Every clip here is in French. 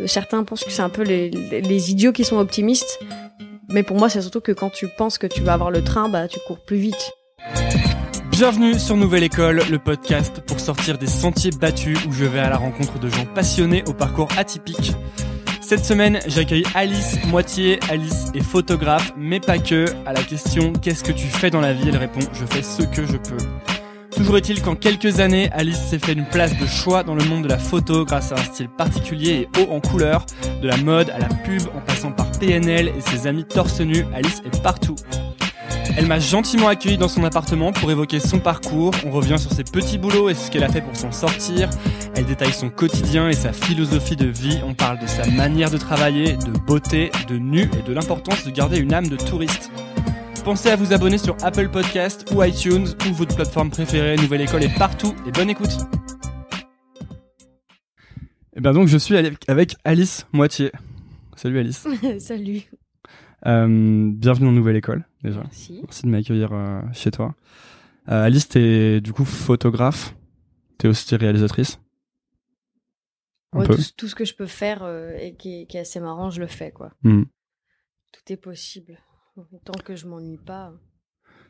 Euh, certains pensent que c'est un peu les, idiots qui sont optimistes. Mais pour moi, c'est surtout que quand tu penses que tu vas avoir le train, bah, tu cours plus vite. Bienvenue sur Nouvelle École, le podcast pour sortir des sentiers battus où je vais à la rencontre de gens passionnés au parcours atypique. Cette semaine, j'accueille Alice Moitié. Alice est photographe, mais pas que. À la question Qu'est-ce que tu fais dans la vie? Elle répond Je fais ce que je peux. Toujours est-il qu'en quelques années, Alice s'est fait une place de choix dans le monde de la photo grâce à un style particulier et haut en couleur, de la mode à la pub en passant par PNL et ses amis torse nu, Alice est partout. Elle m'a gentiment accueilli dans son appartement pour évoquer son parcours. On revient sur ses petits boulots et ce qu'elle a fait pour s'en sortir. Elle détaille son quotidien et sa philosophie de vie. On parle de sa manière de travailler, de beauté, de nu et de l'importance de garder une âme de touriste. Pensez à vous abonner sur Apple Podcast ou iTunes ou votre plateforme préférée. Nouvelle École est partout et bonne écoute. Et bien donc je suis avec Alice Moitié. Salut Alice. Salut. Euh, bienvenue dans Nouvelle École déjà. Merci. Merci de m'accueillir euh, chez toi. Euh, Alice, t'es du coup photographe. T'es aussi réalisatrice. Ouais, tout, tout ce que je peux faire euh, et qui est, qui est assez marrant, je le fais, quoi. Hmm. Tout est possible. Tant que je m'ennuie pas.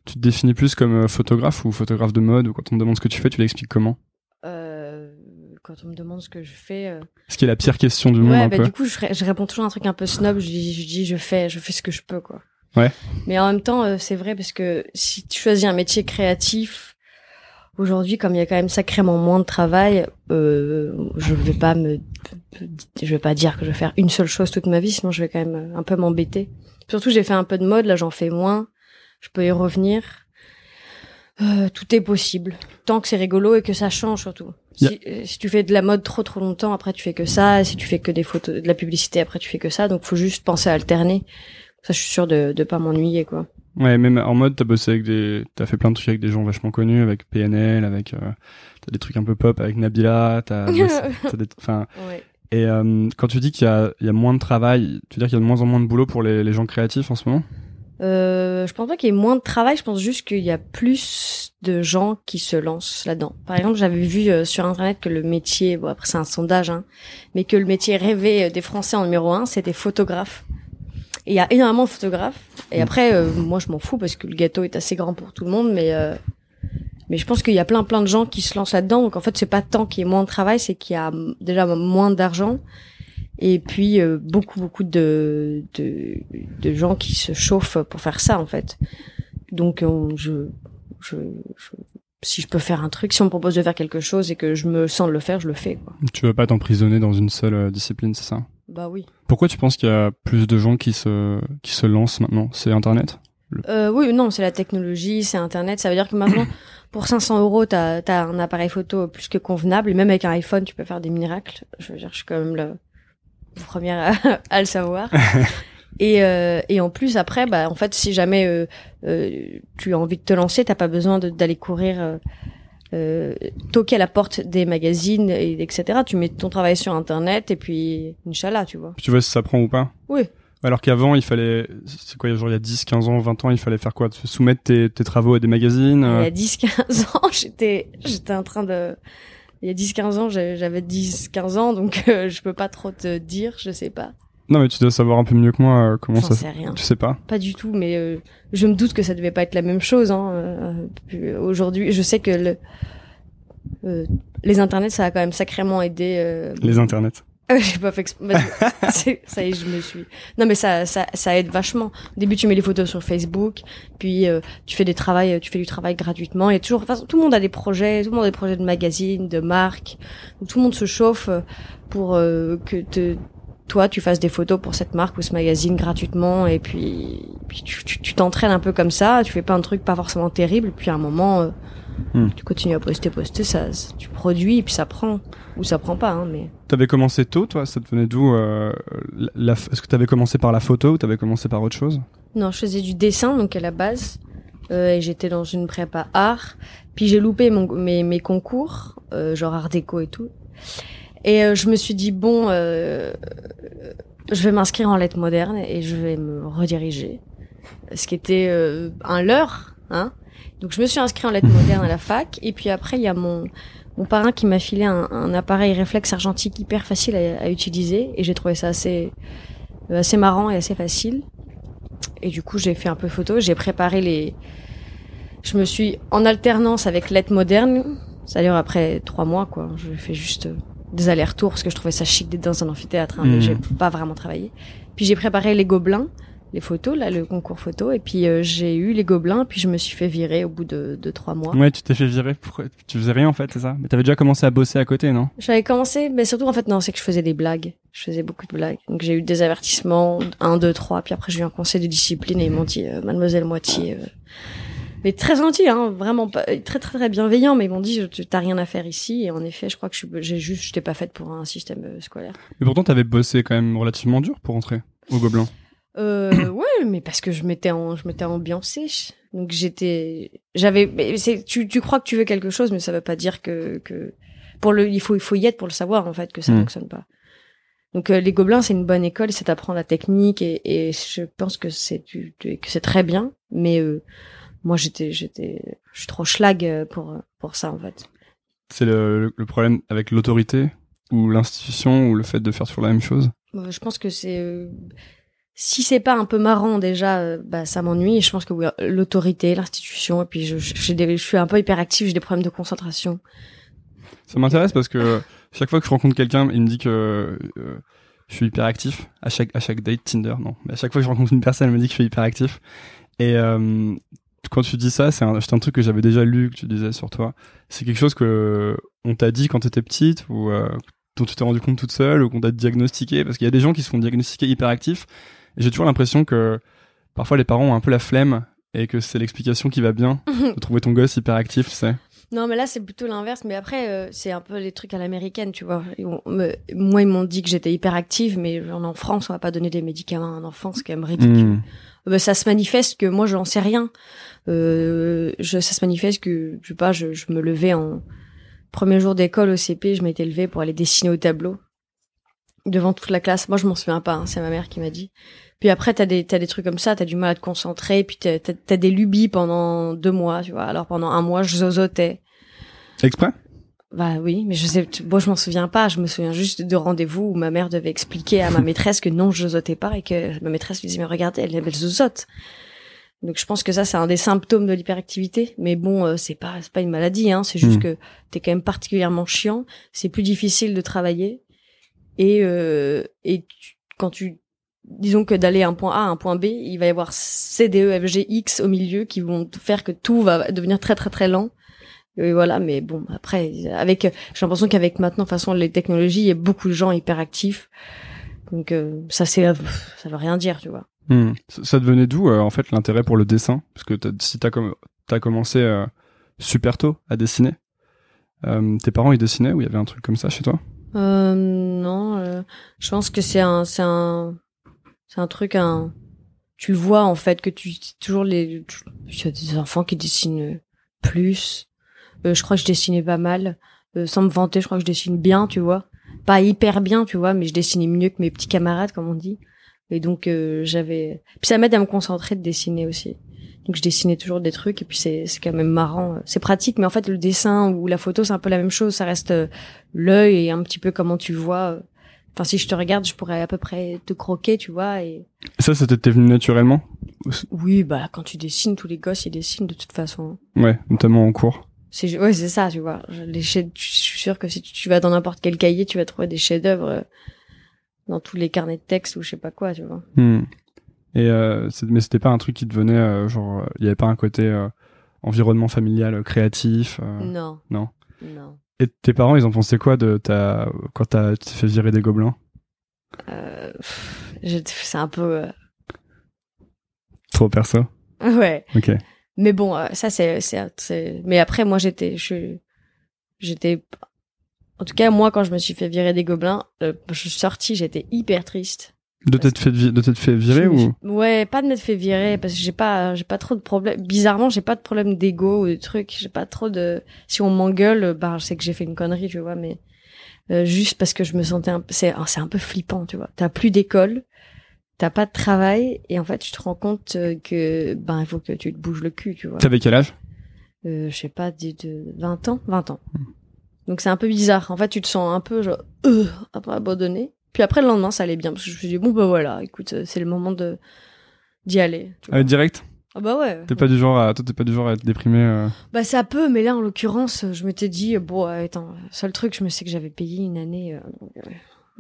Tu te définis plus comme euh, photographe ou photographe de mode ou quand on te demande ce que tu fais, tu l'expliques comment? Euh, quand on me demande ce que je fais. euh, Ce qui est la pire question du monde ouais, bah, peu. du coup, je, ré- je réponds toujours un truc un peu snob. Je dis, je dis, je fais, je fais ce que je peux, quoi. Ouais. Mais en même temps, c'est vrai parce que si tu choisis un métier créatif, aujourd'hui, comme il y a quand même sacrément moins de travail, euh, je vais pas me, je vais pas dire que je vais faire une seule chose toute ma vie, sinon je vais quand même un peu m'embêter. Surtout, j'ai fait un peu de mode, là, j'en fais moins. Je peux y revenir. Euh, tout est possible, tant que c'est rigolo et que ça change surtout. Si, euh, si tu fais de la mode trop trop longtemps, après tu fais que ça. Si tu fais que des photos, de la publicité, après tu fais que ça. Donc faut juste penser à alterner. Ça, je suis sûre de de pas m'ennuyer quoi. Ouais, même en mode, t'as bossé avec des, t'as fait plein de trucs avec des gens vachement connus, avec PNL, avec, euh, t'as des trucs un peu pop avec Nabila, t'as, bossé- t'as des, enfin, Ouais. Et euh, quand tu dis qu'il y y a moins de travail, tu veux dire qu'il y a de moins en moins de boulot pour les, les gens créatifs en ce moment? Euh, je pense pas qu'il y ait moins de travail. Je pense juste qu'il y a plus de gens qui se lancent là-dedans. Par exemple, j'avais vu euh, sur internet que le métier, bon après c'est un sondage, hein, mais que le métier rêvé euh, des Français en numéro un, c'était photographe. Et il y a énormément de photographes. Et Mm. après, euh, moi je m'en fous parce que le gâteau est assez grand pour tout le monde, mais euh, mais je pense qu'il y a plein plein de gens qui se lancent là-dedans. Donc en fait, c'est pas tant qu'il y ait moins de travail, c'est qu'il y a déjà moins d'argent. Et puis euh, beaucoup beaucoup de, de de gens qui se chauffent pour faire ça en fait. Donc on- je, je je si je peux faire un truc, si on me propose de faire quelque chose et que je me sens de le faire, je le fais quoi. Tu veux pas t'emprisonner dans une seule euh, discipline, c'est ça? Bah oui. Pourquoi tu penses qu'il y a plus de gens qui se, qui se lancent maintenant? C'est Internet? Euh, oui, non, c'est la technologie, c'est Internet. Ça veut dire que maintenant, pour 500 euros, t'as as un appareil photo plus que convenable. Et même avec un iPhone, tu peux faire des miracles. Je veux dire, je suis quand même la première à, à le savoir. et, euh, et en plus, après, bah, en fait, si jamais euh, euh, tu as envie de te lancer, t'as pas besoin d'aller courir. Euh, euh, toquer à la porte des magazines et etc. Tu mets ton travail sur internet et puis Inch'Allah, tu vois. Tu vois si ça prend ou pas? Oui. Alors qu'avant, il fallait, c'est quoi, genre il y a 10, 15 ans, 20 ans, il fallait faire quoi? Soumettre tes, tes travaux à des magazines Il y euh, a 10-15 ans, j'étais, j'étais en train de, il y a 10-15 ans, j'ai- j'avais 10-15 ans, donc euh, je peux pas trop te dire, je sais pas. Non, mais tu dois savoir un peu mieux que moi euh, comment ça sais rien. Tu sais pas Pas du tout, mais euh, je me doute que ça devait pas être la même chose. Hein. euh, puis Aujourd'hui, je sais que le, euh, les internets, ça a quand même sacrément aidé. Euh, Les internets. Ah, J'ai pas fait exp- ça y est, je me suis. Non, mais ça, ça, ça aide vachement. Au début, tu mets les photos sur Facebook, puis euh, tu fais des travails, tu fais du travail gratuitement. Et toujours, enfin, tout le monde a des projets, tout le monde a des projets de magazines, de marques. Tout le monde se chauffe euh, pour euh, que te, toi, tu fasses des photos pour cette marque ou ce magazine gratuitement. Et puis, puis tu tu- tu t'entraînes un peu comme ça. Tu fais pas un truc pas forcément terrible. Puis à un moment, euh, Hmm. tu continues à poster, poster, ça, tu produis, et puis ça prend ou ça prend pas. Hein, mais T'avais commencé tôt, toi? Ça te venait d'où euh, Est-ce que t'avais commencé par la photo ou t'avais commencé par autre chose? Non, je faisais du dessin, donc à la base. Euh, et j'étais dans une prépa art. Puis j'ai loupé mon, mes, mes concours, euh, genre art déco et tout. Et je me suis dit, bon, je vais m'inscrire en lettres modernes et je vais me rediriger. Ce qui était un leurre, hein. Donc je me suis inscrite en lettres modernes à la fac. Et puis après, il y a mon, mon parrain qui m'a filé un, un, appareil réflexe argentique hyper facile à, à utiliser et j'ai trouvé ça assez assez marrant et assez facile. Et du coup, j'ai fait un peu photo, j'ai préparé les. Je me suis en alternance avec l'aide moderne. C'est-à-dire après trois mois, quoi. Je fais juste des allers-retours parce que je trouvais ça chic d'être dans un amphithéâtre, hein, mais Mhm. j'ai pas vraiment travaillé. Puis j'ai préparé les gobelins, les photos, là, le concours photo, et puis euh, j'ai eu les gobelins, puis je me suis fait virer au bout de, de trois mois. Ouais, tu t'es fait virer. Pour... Tu faisais rien en fait, c'est ça? Mais t'avais déjà commencé à bosser à côté, non? J'avais commencé, mais surtout en fait non, c'est que je faisais des blagues. Je faisais beaucoup de blagues. Donc j'ai eu des avertissements, un, deux, trois, puis après j'ai eu un conseil de discipline et ils m'ont dit, euh, Mademoiselle Moitié, euh, mais très gentil, hein, vraiment pas, très très très bienveillant, mais ils m'ont dit, t'as rien à faire ici. Et en effet, je crois que j'ai juste, j'étais pas faite pour un système euh, scolaire. Mais pourtant, t'avais bossé quand même relativement dur pour rentrer au Gobelin. Euh, ouais, mais parce que je m'étais en, je m'étais ambiancée. Donc j'étais, j'avais, c'est, tu, tu crois que tu veux quelque chose, mais ça veut pas dire que, que, pour le, il faut, il faut y être pour le savoir, en fait, que ça Mm. fonctionne pas. Donc euh, les gobelins, c'est une bonne école, c'est t'apprends la technique et, et je pense que c'est, tu- tu- que c'est très bien, mais euh, moi j'étais, j'étais, je suis trop schlag euh, pour, pour ça, en fait. C'est le, le problème avec l'autorité ou l'institution ou le fait de faire toujours la même chose? Euh, Je pense que c'est euh, si c'est pas un peu marrant déjà, euh, bah ça m'ennuie. Et je pense que oui, l'autorité, l'institution, et puis je, suis un peu hyperactive, j'ai des problèmes de concentration. Ça m'intéresse parce que chaque fois que je rencontre quelqu'un, il me dit que euh, je suis hyper actif à chaque à chaque date Tinder, non. Mais à chaque fois que je rencontre une personne, elle me dit que je suis hyper actif. Et euh, quand tu dis ça, c'est un, un truc que j'avais déjà lu que tu disais sur toi. C'est quelque chose que on t'a dit quand t'étais petite ou dont tu t'es rendu compte toute seule ou qu'on t'a diagnostiqué? Parce qu'il y a des gens qui se font diagnostiquer hyperactifs. J'ai toujours l'impression que parfois les parents ont un peu la flemme et que c'est l'explication qui va bien de trouver ton gosse hyperactif, tu sais. Non, mais là c'est plutôt l'inverse. Mais après, euh, c'est un peu les trucs à l'américaine, tu vois. Me- moi, ils m'ont dit que j'étais hyperactive, mais en, France, on va pas donner des médicaments à un enfant, c'est quand même ridicule. Hmm. Euh, ça se manifeste que moi, j'en sais rien. Euh, je, ça se manifeste que, je sais pas, je, je me levais en premier jour d'école au CP, je m'étais levée pour aller dessiner au tableau devant toute la classe. Moi, je m'en souviens pas, hein, c'est ma mère qui m'a dit. Puis après, t'as des, t'as des trucs comme ça, t'as du mal à te concentrer, puis t'as, t'as, t'as des lubies pendant deux mois, tu vois. Alors pendant un mois, je zozotais. Exprès? Bah oui, mais je sais, moi je m'en souviens pas. Je me souviens juste de rendez-vous où ma mère devait expliquer à ma maîtresse que non, je zozotais pas et que ma maîtresse lui disait mais regardez, elle, elle zozote. Donc je pense que ça c'est un des symptômes de l'hyperactivité. Mais bon, euh, c'est pas c'est pas une maladie, hein. C'est juste Mm. que t'es quand même particulièrement chiant. C'est plus difficile de travailler et euh, et quand tu disons que d'aller d'un point A à un point B, il va y avoir C, D, E, F, G, X au milieu qui vont faire que tout va devenir très très très lent. Et voilà, mais bon, après, avec, j'ai l'impression qu'avec maintenant, de façon, les technologies, il y a beaucoup de gens hyperactifs. Donc, euh, ça, c'est, ça veut rien dire, tu vois. Hmm. Ça, devenait d'où euh, en fait l'intérêt pour le dessin? Parce que si t'as t'as commencé euh, super tôt à dessiner, euh, tes parents ils dessinaient ou il y avait un truc comme ça chez toi? Euh, non, euh, je pense que c'est un, c'est un, c'est un truc, un, tu le vois, en fait, que tu, toujours les, il y a des enfants qui dessinent plus. Euh, je crois que je dessinais pas mal. Euh, sans me vanter, je crois que je dessine bien, tu vois. Pas hyper bien, tu vois, mais je dessinais mieux que mes petits camarades, comme on dit. Et donc, euh, j'avais, puis ça m'aide à me concentrer de dessiner aussi. Donc, je dessinais toujours des trucs, et puis c'est, c'est quand même marrant. C'est pratique, mais en fait, le dessin ou la photo, c'est un peu la même chose. Ça reste euh, l'œil et un petit peu comment tu vois. Enfin, si je te regarde, je pourrais à peu près te croquer, tu vois. Et ça, c'était t'es venu naturellement? Oui, bah quand tu dessines, tous les gosses ils dessinent de toute façon. Ouais, notamment en cours. C'est ouais, c'est ça, tu vois. Les chefs, je suis sûre que si tu vas dans n'importe quel cahier, tu vas trouver des chefs-d'œuvre euh, dans tous les carnets de texte ou je sais pas quoi, tu vois. Hmm. Et euh, mais c'était pas un truc qui te venait euh, genre il y avait pas un côté euh, environnement familial euh, créatif. euh. Non. non? Non. Et tes parents ils en pensaient quoi de ta quand t'as tu t'es fait virer des gobelins? Euh, c'est un peu. euh, Trop perso? Ouais. Ok. Mais bon, euh, ça c'est c'est mais après moi j'étais je j'étais en tout cas moi quand je me suis fait virer des gobelins, euh, je suis sortie, j'étais hyper triste. De t'être fait de t'être fait virer ou? Ouais, pas de m'être fait virer parce que j'ai pas j'ai pas trop de problèmes. Bizarrement, j'ai pas de problème d'ego ou de trucs, j'ai pas trop de si on m'engueule, bah je sais que j'ai fait une connerie, tu vois, mais euh, juste parce que je me sentais un peu c'est ah, c'est un peu flippant, tu vois. T'as plus d'école, t'as pas de travail et en fait, tu te rends compte euh, que ben il faut que tu te bouges le cul, tu vois. t'avais quel âge? Euh, je sais pas de, de 20 ans, 20 ans. Donc c'est un peu bizarre. En fait, tu te sens un peu genre euh, après abandonné. Puis après le lendemain, ça allait bien parce que je me suis dit bon bah voilà, écoute, euh, c'est le moment de d'y aller. tu Ah, direct Ah bah ouais. T'es pas du genre à, toi, t'es pas du genre à être déprimé. euh. Bah ça peut, mais là en l'occurrence, je m'étais dit bon euh, attends, seul truc, je me sais que j'avais payé une année. euh, euh,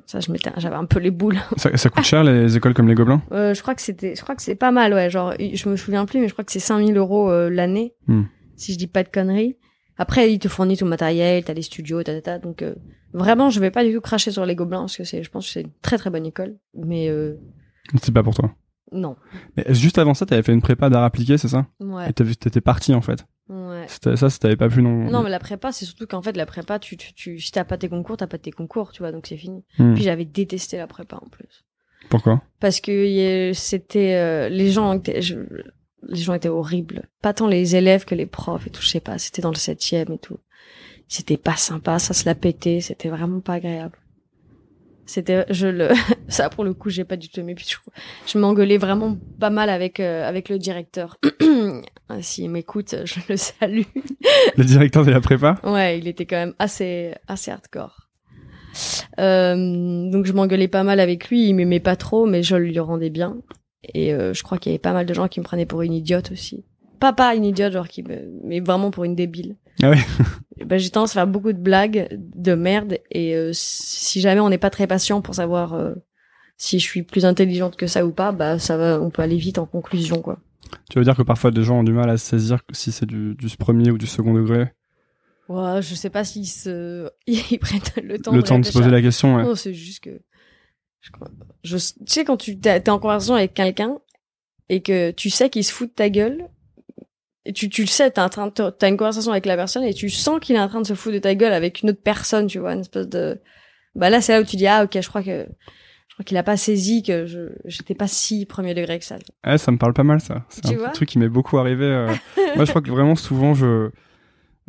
ça, je m'étais, j'avais un peu les boules. Ça, ça coûte cher les écoles comme les Gobelins Euh, je crois que c'était, je crois que c'est pas mal, ouais. Genre, je me souviens plus, mais je crois que c'est 5000 euros euh, l'année, Hmm. si je dis pas de conneries. Après, ils te fournissent tout le matériel, t'as les studios, ta, ta, ta. Donc, euh, vraiment, je vais pas du tout cracher sur les Gobelins parce que c'est, je pense que c'est une très très bonne école. Mais euh, C'est pas pour toi. non. Mais juste avant ça, t'avais fait une prépa d'art appliqué, c'est ça? Ouais. Et t'étais parti en fait. Ouais. Ça, ça t'avais pas pu non. Non, mais la prépa, c'est surtout qu'en fait, la prépa, tu, tu, tu, si t'as pas tes concours, t'as pas tes concours, tu vois, donc c'est fini. Hmm. Puis j'avais détesté la prépa en plus. Pourquoi? Parce que c'était euh, les gens étaient je- les gens étaient horribles pas tant les élèves que les profs et tout je sais pas c'était dans le septième et tout c'était pas sympa ça se la pétait c'était vraiment pas agréable c'était je le ça pour le coup j'ai pas du tout aimé puis je, je m'engueulais vraiment pas mal avec euh, avec le directeur Ah, s'il m'écoute je le salue Le directeur de la prépa? Ouais, il était quand même assez assez hardcore. Euh, donc je m'engueulais pas mal avec lui, il m'aimait pas trop, mais je lui rendais bien. Et euh, je crois qu'il y avait pas mal de gens qui me prenaient pour une idiote aussi. Pas pas une idiote, genre qui me, mais vraiment pour une débile. Ah ouais. Et Ben j'ai tendance à faire beaucoup de blagues, de merde, et euh, si jamais on n'est pas très patient pour savoir euh, si je suis plus intelligente que ça ou pas, bah ça va, on peut aller vite en conclusion quoi. Tu veux dire que parfois des gens ont du mal à saisir si c'est du, du premier ou du second degré? Ouais, je sais pas s'ils se, ils prennent le temps. Le de temps de se poser la question, ouais. Non, c'est juste que je tu sais quand tu t'es en conversation avec quelqu'un et que tu sais qu'il se fout de ta gueule et tu tu le sais, de- t'as une conversation avec la personne et tu sens qu'il est en train de se foutre de ta gueule avec une autre personne, tu vois, une espèce de. Bah là, c'est là où tu dis ah ok, je crois que je crois qu'il a pas saisi que je j'étais pas si premier degré que ça. Ouais, ça me parle pas mal ça. C'est un truc qui m'est beaucoup arrivé. euh. Moi, je crois que vraiment souvent, je,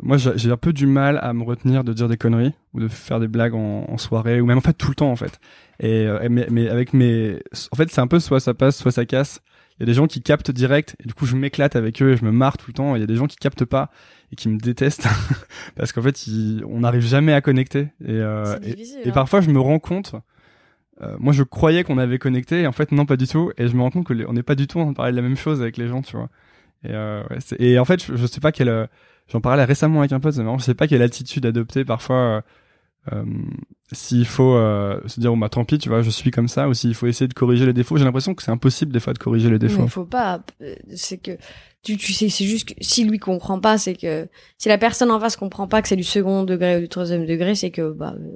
moi, j'ai j'ai un peu du mal à me retenir de dire des conneries ou de faire des blagues en, en soirée ou même en fait tout le temps en fait. Et euh, mais, mais avec mes, en fait, c'est un peu soit ça passe, soit ça casse. Il y a des gens qui captent direct et du coup je m'éclate avec eux et je me marre tout le temps. Il y a des gens qui captent pas et qui me détestent parce qu'en fait ils- on n'arrive jamais à connecter et, euh, et, hein. parfois, je me rends compte. euh, moi, je croyais qu'on avait connecté, et en fait, non, pas du tout. Et je me rends compte que les- on n'est pas du tout en train de parler de la même chose avec les gens, tu vois. Et, euh, ouais, et en fait, je, je sais pas quelle. J'en parlais récemment avec un pote, c'est marrant. Je sais pas quelle attitude adopter parfois. euh, s'il faut euh, se dire, oh, bah tant pis, tu vois, je suis comme ça, ou s'il faut essayer de corriger les défauts. J'ai l'impression que c'est impossible des fois de corriger les défauts. Mais faut pas. euh, C'est que tu, tu sais, c'est juste que si lui comprend pas, c'est que si la personne en face comprend pas que c'est du second degré ou du troisième degré, c'est que bah euh,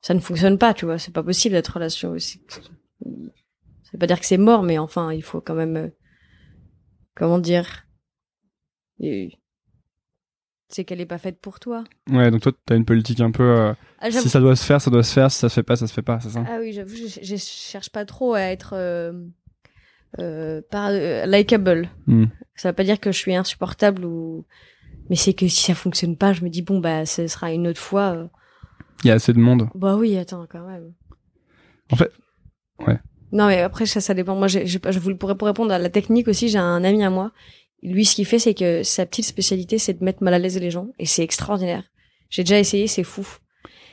ça ne fonctionne pas, tu vois. C'est pas possible d'être relation. C'est ça veut pas dire que c'est mort, mais enfin, il faut quand même euh, comment dire. C'est qu'elle est pas faite pour toi. Ouais, donc toi, t'as une politique un peu. euh, Ah, si ça doit se faire, ça doit se faire. Si ça se fait pas, ça se fait pas, c'est ça? Ah oui, j'avoue, je, je cherche pas trop à être euh, euh, par, euh, likable. Hmm. Ça veut pas dire que je suis insupportable ou. Mais c'est que si ça fonctionne pas, je me dis bon bah ce sera une autre fois. Il y a assez de monde. Bah oui, attends quand même. En fait, ouais. Non mais après ça, ça dépend. Moi, pas- je voulais pour, pour répondre à la technique aussi, j'ai un ami à moi. Lui, ce qu'il fait, c'est que sa petite spécialité, c'est de mettre mal à l'aise les gens, et c'est extraordinaire. J'ai déjà essayé, c'est fou.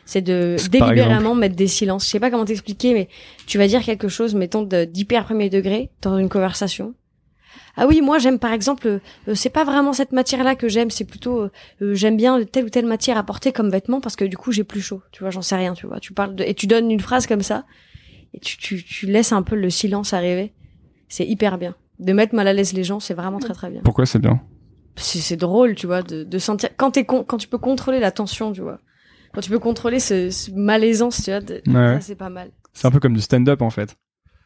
C'est de délibérément mettre des silences. Je sais pas comment t'expliquer, mais tu vas dire quelque chose, mettons de- d'hyper premier degré dans une conversation. Ah oui, moi j'aime par exemple, euh, c'est pas vraiment cette matière-là que j'aime, c'est plutôt euh, euh, j'aime bien telle ou telle matière à porter comme vêtement parce que du coup j'ai plus chaud. Tu vois, j'en sais rien. Tu vois, tu parles de, et tu donnes une phrase comme ça et tu, tu, tu laisses un peu le silence arriver. C'est hyper bien. De mettre mal à l'aise les gens, c'est vraiment très très bien. Pourquoi c'est bien? C'est c'est drôle, tu vois, de, de sentir quand con, quand tu peux contrôler la tension, tu vois. Quand tu peux contrôler ce, ce malaisance, tu vois, de- Ouais. ça c'est pas mal. C'est un peu comme du stand-up en fait.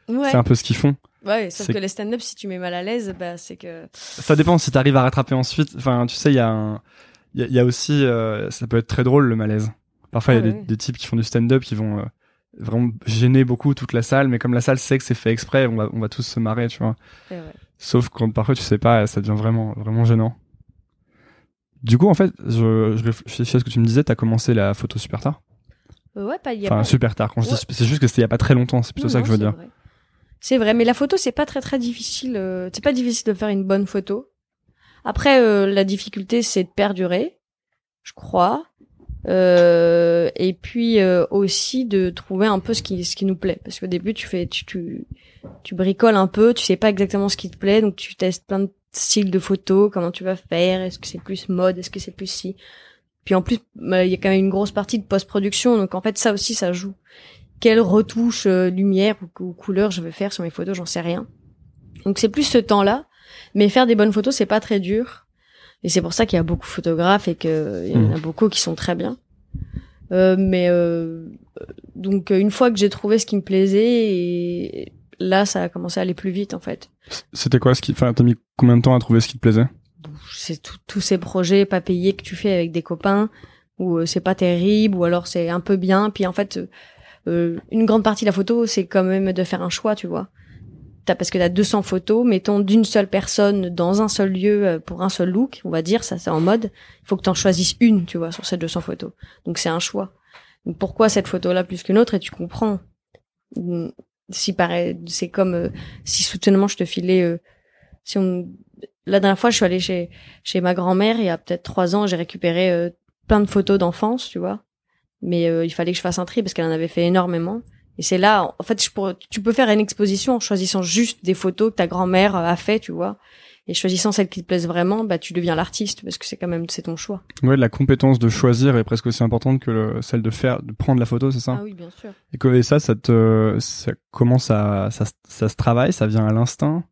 Ouais. C'est un peu ce qu'ils font. Ouais, sauf que les stand-up, si tu mets mal à l'aise, bah c'est que. Ça dépend si t'arrives à rattraper ensuite. Enfin, tu sais, il y a un, il y a, il y a aussi, euh, ça peut être très drôle le malaise. Parfois, il y a Ah des, ouais. des types qui font du stand-up qui vont euh, vraiment gêner beaucoup toute la salle, mais comme la salle sait que c'est fait exprès, on va, on va tous se marrer, tu vois. Sauf quand parfois tu sais pas, ça devient vraiment, vraiment gênant. Du coup, en fait, je, je réfléchis à ce que tu me disais, t'as commencé la photo super tard. Euh, Ouais, pas il y a Enfin, pas- super tard. Quand je dis, c'est juste que c'était il y a pas très longtemps. C'est plutôt Non, ça que je veux dire. C'est vrai, mais la photo, c'est pas très très difficile. euh, c'est pas difficile de faire une bonne photo. Après, euh, la difficulté, c'est de perdurer, je crois. Euh, et puis euh, aussi de trouver un peu ce qui ce qui nous plaît. Parce qu'au début tu fais tu, tu tu bricoles un peu tu sais pas exactement ce qui te plaît donc tu testes plein de styles de photos comment tu vas faire est-ce que c'est plus mode est-ce que c'est plus si puis en plus bah, il y a quand même une grosse partie de post-production donc en fait ça aussi ça joue. Quelle retouche euh, lumière ou, ou couleur je veux faire sur mes photos j'en sais rien. Donc c'est plus ce temps là mais faire des bonnes photos c'est pas très dur et c'est pour ça qu'il y a beaucoup de photographes et qu'il y en a Mm. beaucoup qui sont très bien. Euh, mais euh, donc une fois que j'ai trouvé ce qui me plaisait, et là ça a commencé à aller plus vite en fait. C'était quoi ce qui, enfin, t'as mis combien de temps à trouver ce qui te plaisait? C'est tous ces projets pas payés que tu fais avec des copains où euh, c'est pas terrible ou alors c'est un peu bien. Puis en fait, euh, une grande partie de la photo c'est quand même de faire un choix, tu vois. T'as, parce que t'as 200 photos, mettons d'une seule personne dans un seul lieu euh, pour un seul look, on va dire, ça c'est en mode. Il faut que t'en choisisses une, tu vois, sur ces 200 photos. Donc c'est un choix. Pourquoi cette photo-là plus qu'une autre? Et tu comprends. Mm, Si pareil, c'est comme euh, si soudainement je te filais. euh, si on, la dernière fois, je suis allée chez chez ma grand-mère il y a peut-être trois ans, j'ai récupéré plein de photos d'enfance, tu vois. Mais il fallait que je fasse un tri parce qu'elle en avait fait énormément. Et c'est là, en fait, je pourrais- tu peux faire une exposition en choisissant juste des photos que ta grand-mère a fait, tu vois. Et choisissant celles qui te plaisent vraiment, bah tu deviens l'artiste parce que c'est quand même c'est ton choix. Ouais, la compétence de choisir est presque aussi importante que le- celle de faire, de prendre la photo, c'est ça? Ah oui, bien sûr. Et, que- et ça, ça te, ça, comment ça, ça, se- ça se travaille? Ça vient à l'instinct?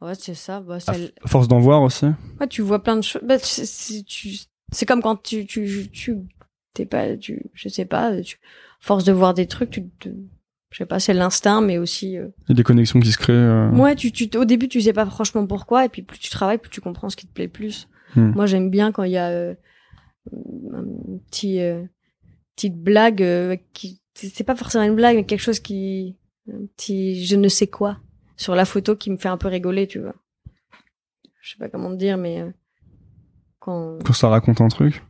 Ouais, c'est ça. Bah, À force d'en voir aussi? Ouais, tu vois plein de choses. Bah, c'est- comme quand tu, tu, tu, t'es pas, tu, je sais pas, tu, force de voir des trucs, tu, te- je sais pas, c'est l'instinct, mais aussi, euh, Il y a des connexions qui se créent. euh, ouais, tu, tu, au début, tu sais pas franchement pourquoi, et puis plus tu travailles, plus tu comprends ce qui te plaît plus. Hmm. Moi, j'aime bien quand il y a euh, un petit, euh, petite blague euh, qui, c'est c'est pas forcément une blague, mais quelque chose qui, un petit, je ne sais quoi sur la photo qui me fait un peu rigoler, tu vois. Je sais pas comment te dire, mais euh, quand Quand ça raconte un truc.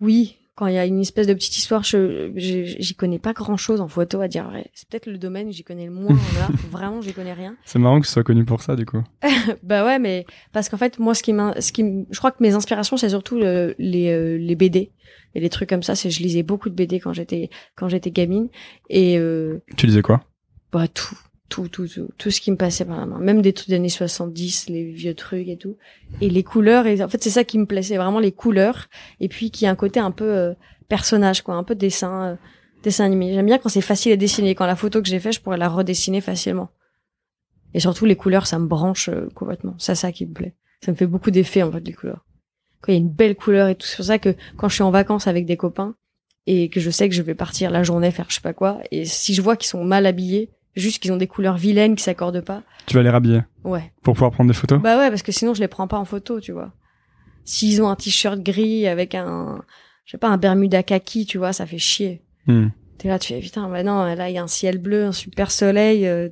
oui, quand il y a une espèce de petite histoire, je j'y connais pas grand chose en photo à dire vrai. C'est peut-être le domaine où j'y connais le moins en art. Vraiment, j'y connais rien. C'est marrant que ce soit connu pour ça, du coup. bah ouais, mais parce qu'en fait, moi, ce qui ce qui, je crois que mes inspirations, c'est surtout le- les euh, les BD et les trucs comme ça. C'est je lisais beaucoup de BD quand j'étais quand j'étais gamine et euh, Tu disais quoi? bah tout. Tout, tout, tout, tout ce qui me passait par la main. Même des trucs des années 70, les vieux trucs et tout. Et les couleurs, et en fait, c'est ça qui me c'est vraiment les couleurs. Et puis, qui a un côté un peu euh, personnage, quoi, un peu dessin, euh, dessin animé. J'aime bien quand c'est facile à dessiner. Quand la photo que j'ai faite, je pourrais la redessiner facilement. Et surtout, les couleurs, ça me branche euh, complètement. C'est ça qui me plaît. Ça me fait beaucoup d'effets, en fait, les couleurs. Quand il y a une belle couleur et tout. C'est pour ça que quand je suis en vacances avec des copains, et que je sais que je vais partir la journée faire je sais pas quoi, et si je vois qu'ils sont mal habillés, juste qu'ils ont des couleurs vilaines qui s'accordent pas, Tu vas les rhabiller ouais. pour pouvoir prendre des photos Bah ouais, parce que sinon je les prends pas en photo, tu vois. S'ils ont un t-shirt gris avec un, je sais pas, un bermuda kaki, tu vois, ça fait chier. Hmm. T'es là, tu fais putain, bah non, là il y a un ciel bleu, un super soleil, euh,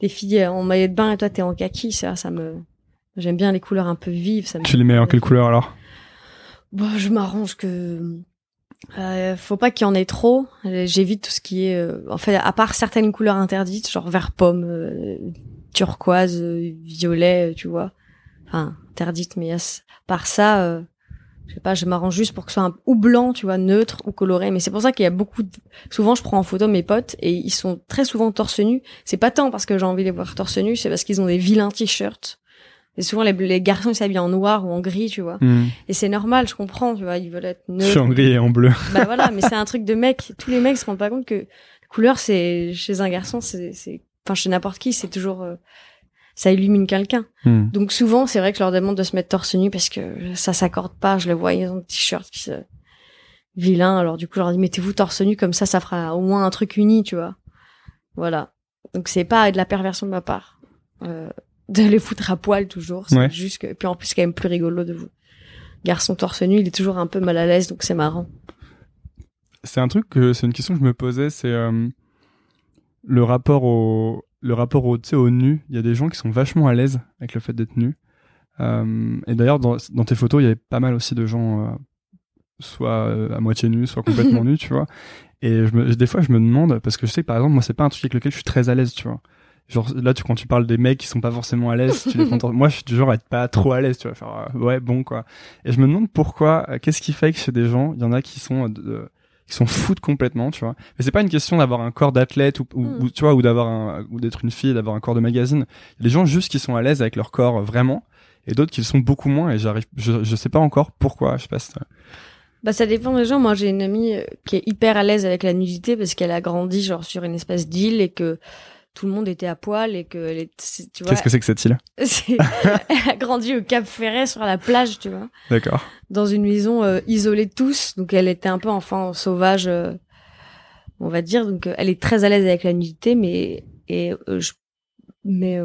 des filles en maillot de bain et toi t'es en kaki, ça, ça me, j'aime bien les couleurs un peu vives. Ça me Tu les mets en quelle couleur alors? Bah, je m'arrange que euh, faut pas qu'il y en ait trop. Euh, J'évite tout ce qui est, euh, en fait, à part certaines couleurs interdites, genre vert pomme, euh, turquoise, euh, violet, euh, tu vois. Enfin, interdite, mais à s- par ça, je sais pas, je m'arrange juste pour que ce soit un, ou blanc, tu vois, neutre ou coloré. Mais c'est pour ça qu'il y a beaucoup. De... Souvent, je prends en photo mes potes et ils sont très souvent torse nu. C'est pas tant parce que j'ai envie de les voir torse nu, c'est parce qu'ils ont des vilains t-shirts. Et souvent, les, les garçons ils s'habillent en noir ou en gris, tu vois. Hmm. Et c'est normal, je comprends, tu vois, ils veulent être Je neutres. suis en gris et en bleu. Bah voilà, mais c'est un truc de mec. Tous les mecs se rendent pas compte que la couleur, c'est chez un garçon, c'est, c'est, enfin chez n'importe qui, c'est toujours, euh, ça illumine quelqu'un. Hmm. Donc souvent, c'est vrai que je leur demande de se mettre torse nu parce que ça s'accorde pas. Je le vois, ils ont des t-shirts qui se vilain. Alors du coup, je leur dis mettez-vous torse nu comme ça, ça fera au moins un truc uni, tu vois. Voilà. Donc c'est pas de la perversion de ma part. Euh, de les foutre à poil toujours. C'est Ouais. juste que, puis en plus, c'est quand même plus rigolo de vous. Garçon torse nu, il est toujours un peu mal à l'aise, donc c'est marrant. C'est un truc que c'est une question que je me posais, c'est euh, le rapport au le rapport au au nu. Il y a des gens qui sont vachement à l'aise avec le fait d'être nu. Euh, et d'ailleurs dans, dans tes photos, il y avait pas mal aussi de gens euh, soit à moitié nus, soit complètement nus, tu vois. Et je me, des fois, je me demande parce que je sais que par exemple, moi, c'est pas un truc avec lequel je suis très à l'aise, tu vois. Genre là tu quand tu parles des mecs qui sont pas forcément à l'aise tu les moi je suis du genre à être pas trop à l'aise tu vas faire euh, ouais bon quoi et je me demande pourquoi euh, qu'est-ce qui fait que chez des gens il y en a qui sont euh, qui sont fous complètement tu vois mais c'est pas une question d'avoir un corps d'athlète ou, ou, hmm. tu vois ou d'avoir un ou d'être une fille d'avoir un corps de magazine il y a des gens juste qui sont à l'aise avec leur corps vraiment et d'autres qui le sont beaucoup moins et j'arrive je, je sais pas encore pourquoi je sais pas si bah ça dépend des gens. Moi j'ai une amie qui est hyper à l'aise avec la nudité parce qu'elle a grandi genre sur une espèce d'île et que tout le monde était à poil et que tu vois. Qu'est-ce que c'est que cette île Elle a grandi au Cap Ferret sur la plage, tu vois. D'accord. Dans une maison euh, isolée de tous, donc elle était un peu enfant sauvage, euh, on va dire. Donc euh, elle est très à l'aise avec la nudité, mais et je, mais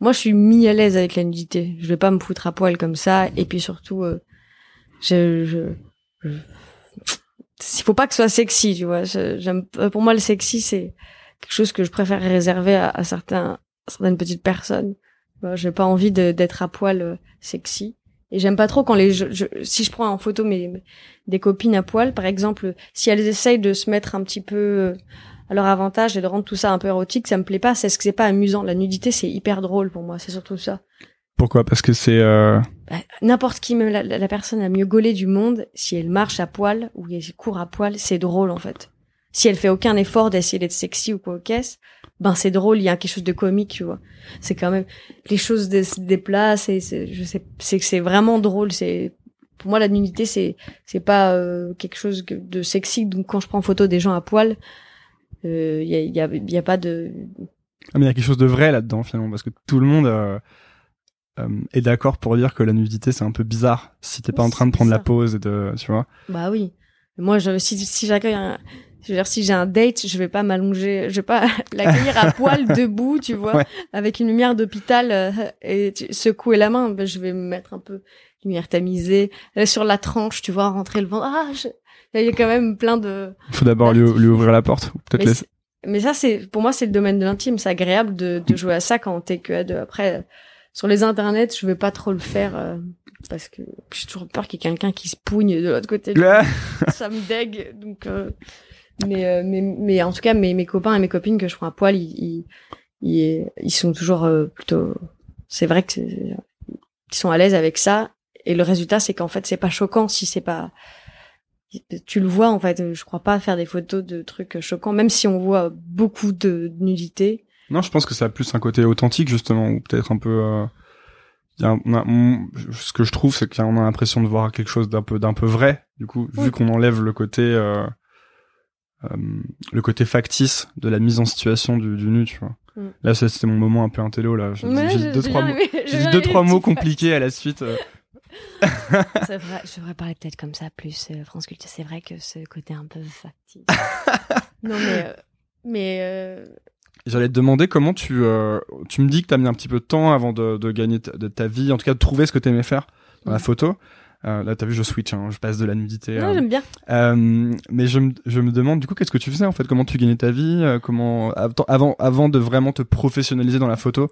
moi je suis mis à l'aise avec la nudité. Je vais pas me foutre à poil comme ça. Et puis surtout, je, je, je il faut pas que ce soit sexy, tu vois. J'aime, pour moi, le sexy, c'est quelque chose que je préfère réserver à, certains, certaines petites personnes. Bah, j'ai pas envie d'être à poil euh, sexy. Et j'aime pas trop quand les, je, si je prends en photo mes, des copines à poil, par exemple, si elles essayent de se mettre un petit peu euh, à leur avantage et de rendre tout ça un peu érotique, ça me plaît pas. C'est ce que c'est pas amusant. La nudité, c'est hyper drôle pour moi. C'est surtout ça. Pourquoi? Parce que c'est euh... bah, n'importe qui, même la, la, personne la mieux gaulée du monde, si elle marche à poil ou elle court à poil, c'est drôle en fait si elle fait aucun effort d'essayer d'être sexy ou quoi qu'est-ce, ben c'est drôle, il y a quelque chose de comique, tu vois. C'est quand même les choses se déplacent et je sais c'est que c'est vraiment drôle, c'est pour moi la nudité c'est c'est pas euh, quelque chose de sexy. Donc quand je prends photo des gens à poil il euh, y, a, y, a, y a pas de ah, mais il y a quelque chose de vrai là-dedans finalement parce que tout le monde euh, est d'accord pour dire que la nudité c'est un peu bizarre si t'es pas en train de prendre la pause et de tu vois. Bah oui. Moi je, si si j'accueille un je veux dire, si j'ai un date, je vais pas m'allonger, je vais pas l'accueillir à poil debout, tu vois, avec une lumière d'hôpital euh, et secouer la main. Ben, je vais me mettre un peu lumière tamisée euh, sur la tranche, tu vois, rentrer le ventre. Ah, il y a quand même plein de. Il faut d'abord lui, lui, ouvrir la porte, peut-être mais, mais ça, c'est pour moi, c'est le domaine de l'intime. C'est agréable de, de jouer à ça quand t'es que à deux. Après, sur les internets, je vais pas trop le faire. Euh, parce que j'ai toujours peur qu'il y ait quelqu'un qui se pougne de l'autre côté. ça me dégue. Donc, euh, mais, mais en tout cas, mes, mes copains et mes copines que je prends à poil, ils, ils, ils sont toujours euh, plutôt. C'est vrai que ils sont à l'aise avec ça. Et le résultat, c'est qu'en fait, c'est pas choquant si c'est pas. Tu le vois en fait. Je crois pas faire des photos de trucs choquants, même si on voit beaucoup de nudité. Non, je pense que ça a plus un côté authentique justement, ou peut-être un peu. Euh... Y a, ce que je trouve, c'est qu'on a l'impression de voir quelque chose d'un peu d'un peu vrai. Du coup, vu qu'on enlève le côté euh, euh, le côté factice de la mise en situation du, du nu, tu vois. Mm. Là, c'était mon moment un peu intello, là. J'ai dit deux, trois mots, j'ai deux, trois mots compliqués à la suite. Euh. c'est vrai, je devrais parler peut-être comme ça plus, euh, France Culture. C'est vrai que ce côté un peu factice. non, mais, euh, mais, euh... J'allais te demander comment tu, tu me dis que t'as mis un petit peu de temps avant de, de gagner de ta vie, en tout cas de trouver ce que t'aimais faire dans la mm. photo. Euh, là, t'as vu, je switch, hein, je passe de la nudité. Non, j'aime bien. Euh, mais je, je me demande, du coup, qu'est-ce que tu faisais en fait? Comment tu gagnais ta vie? Euh, Comment avant, avant de vraiment te professionnaliser dans la photo?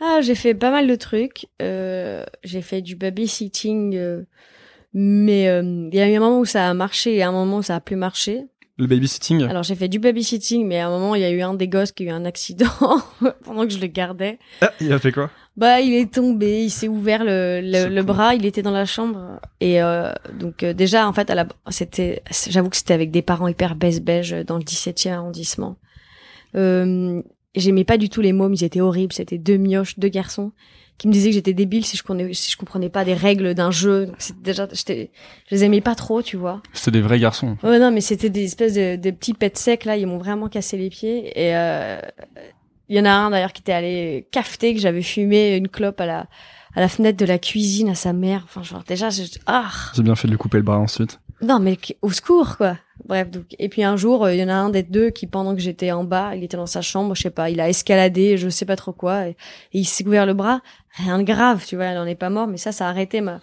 Ah, j'ai fait pas mal de trucs. Euh, j'ai fait du babysitting, euh, mais il y a eu un moment où ça a marché et un moment où ça a plus marché. Le babysitting Alors j'ai fait du babysitting, mais à un moment il y a eu un des gosses qui a eu un accident pendant que je le gardais. Ah, il a fait quoi bah, il est tombé, il s'est ouvert le, le, bras, il était dans la chambre et euh, donc euh, déjà en fait à la c'était j'avoue que c'était avec des parents hyper baisse-beige dans le 17e arrondissement. Euh, j'aimais pas du tout les mômes, ils étaient horribles, c'était deux mioches, deux garçons qui me disaient que j'étais débile si je comprenais si je comprenais pas des règles d'un jeu. C'était déjà j'étais je les aimais pas trop, tu vois. C'était des vrais garçons. Ouais non, mais c'était des espèces de, de petits pets secs là, ils m'ont vraiment cassé les pieds et euh, il y en a un d'ailleurs qui était allé cafeter que j'avais fumé une clope à la à la fenêtre de la cuisine à sa mère. Enfin, genre déjà, j'ai ah. J'ai bien fait de lui couper le bras ensuite. Non, mais au secours quoi. Bref, donc et puis un jour, euh, il y en a un des deux qui pendant que j'étais en bas, il était dans sa chambre, je sais pas, il a escaladé, je sais pas trop quoi, et, il s'est couvert le bras. Rien de grave, tu vois, il en est pas mort, mais ça, ça a arrêté ma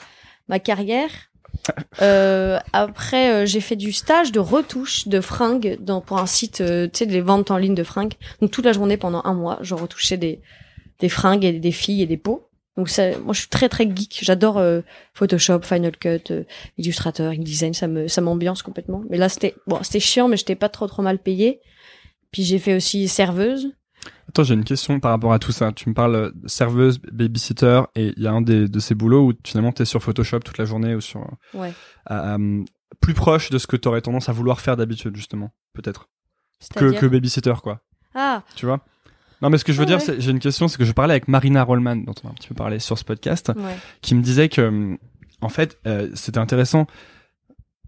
ma carrière. Euh, après, euh, j'ai fait du stage de retouche de fringues dans, pour un site, euh, tu sais, des ventes en ligne de fringues. Donc toute la journée pendant un mois, je retouchais des, des fringues et des filles et des peaux. Donc ça, moi je suis très très geek. J'adore Photoshop, Final Cut, Illustrator, InDesign. Ça me ça m'ambiance complètement. Mais là c'était bon, c'était chiant, mais j'étais pas trop trop mal payée. Puis j'ai fait aussi serveuse. Attends, j'ai une question par rapport à tout ça. Tu me parles euh, serveuse, babysitter, et il y a un des, de ces boulots où finalement tu es sur Photoshop toute la journée ou sur Ouais. euh, plus proche de ce que tu aurais tendance à vouloir faire d'habitude justement, peut-être que, que babysitter quoi. Ah, Tu vois? Non, mais ce que je veux Ah dire, ouais. c'est j'ai une question, c'est que je parlais avec Marina Rollman, dont on a un petit peu parlé sur ce podcast, ouais. qui me disait que, hum, en fait, euh, c'était intéressant.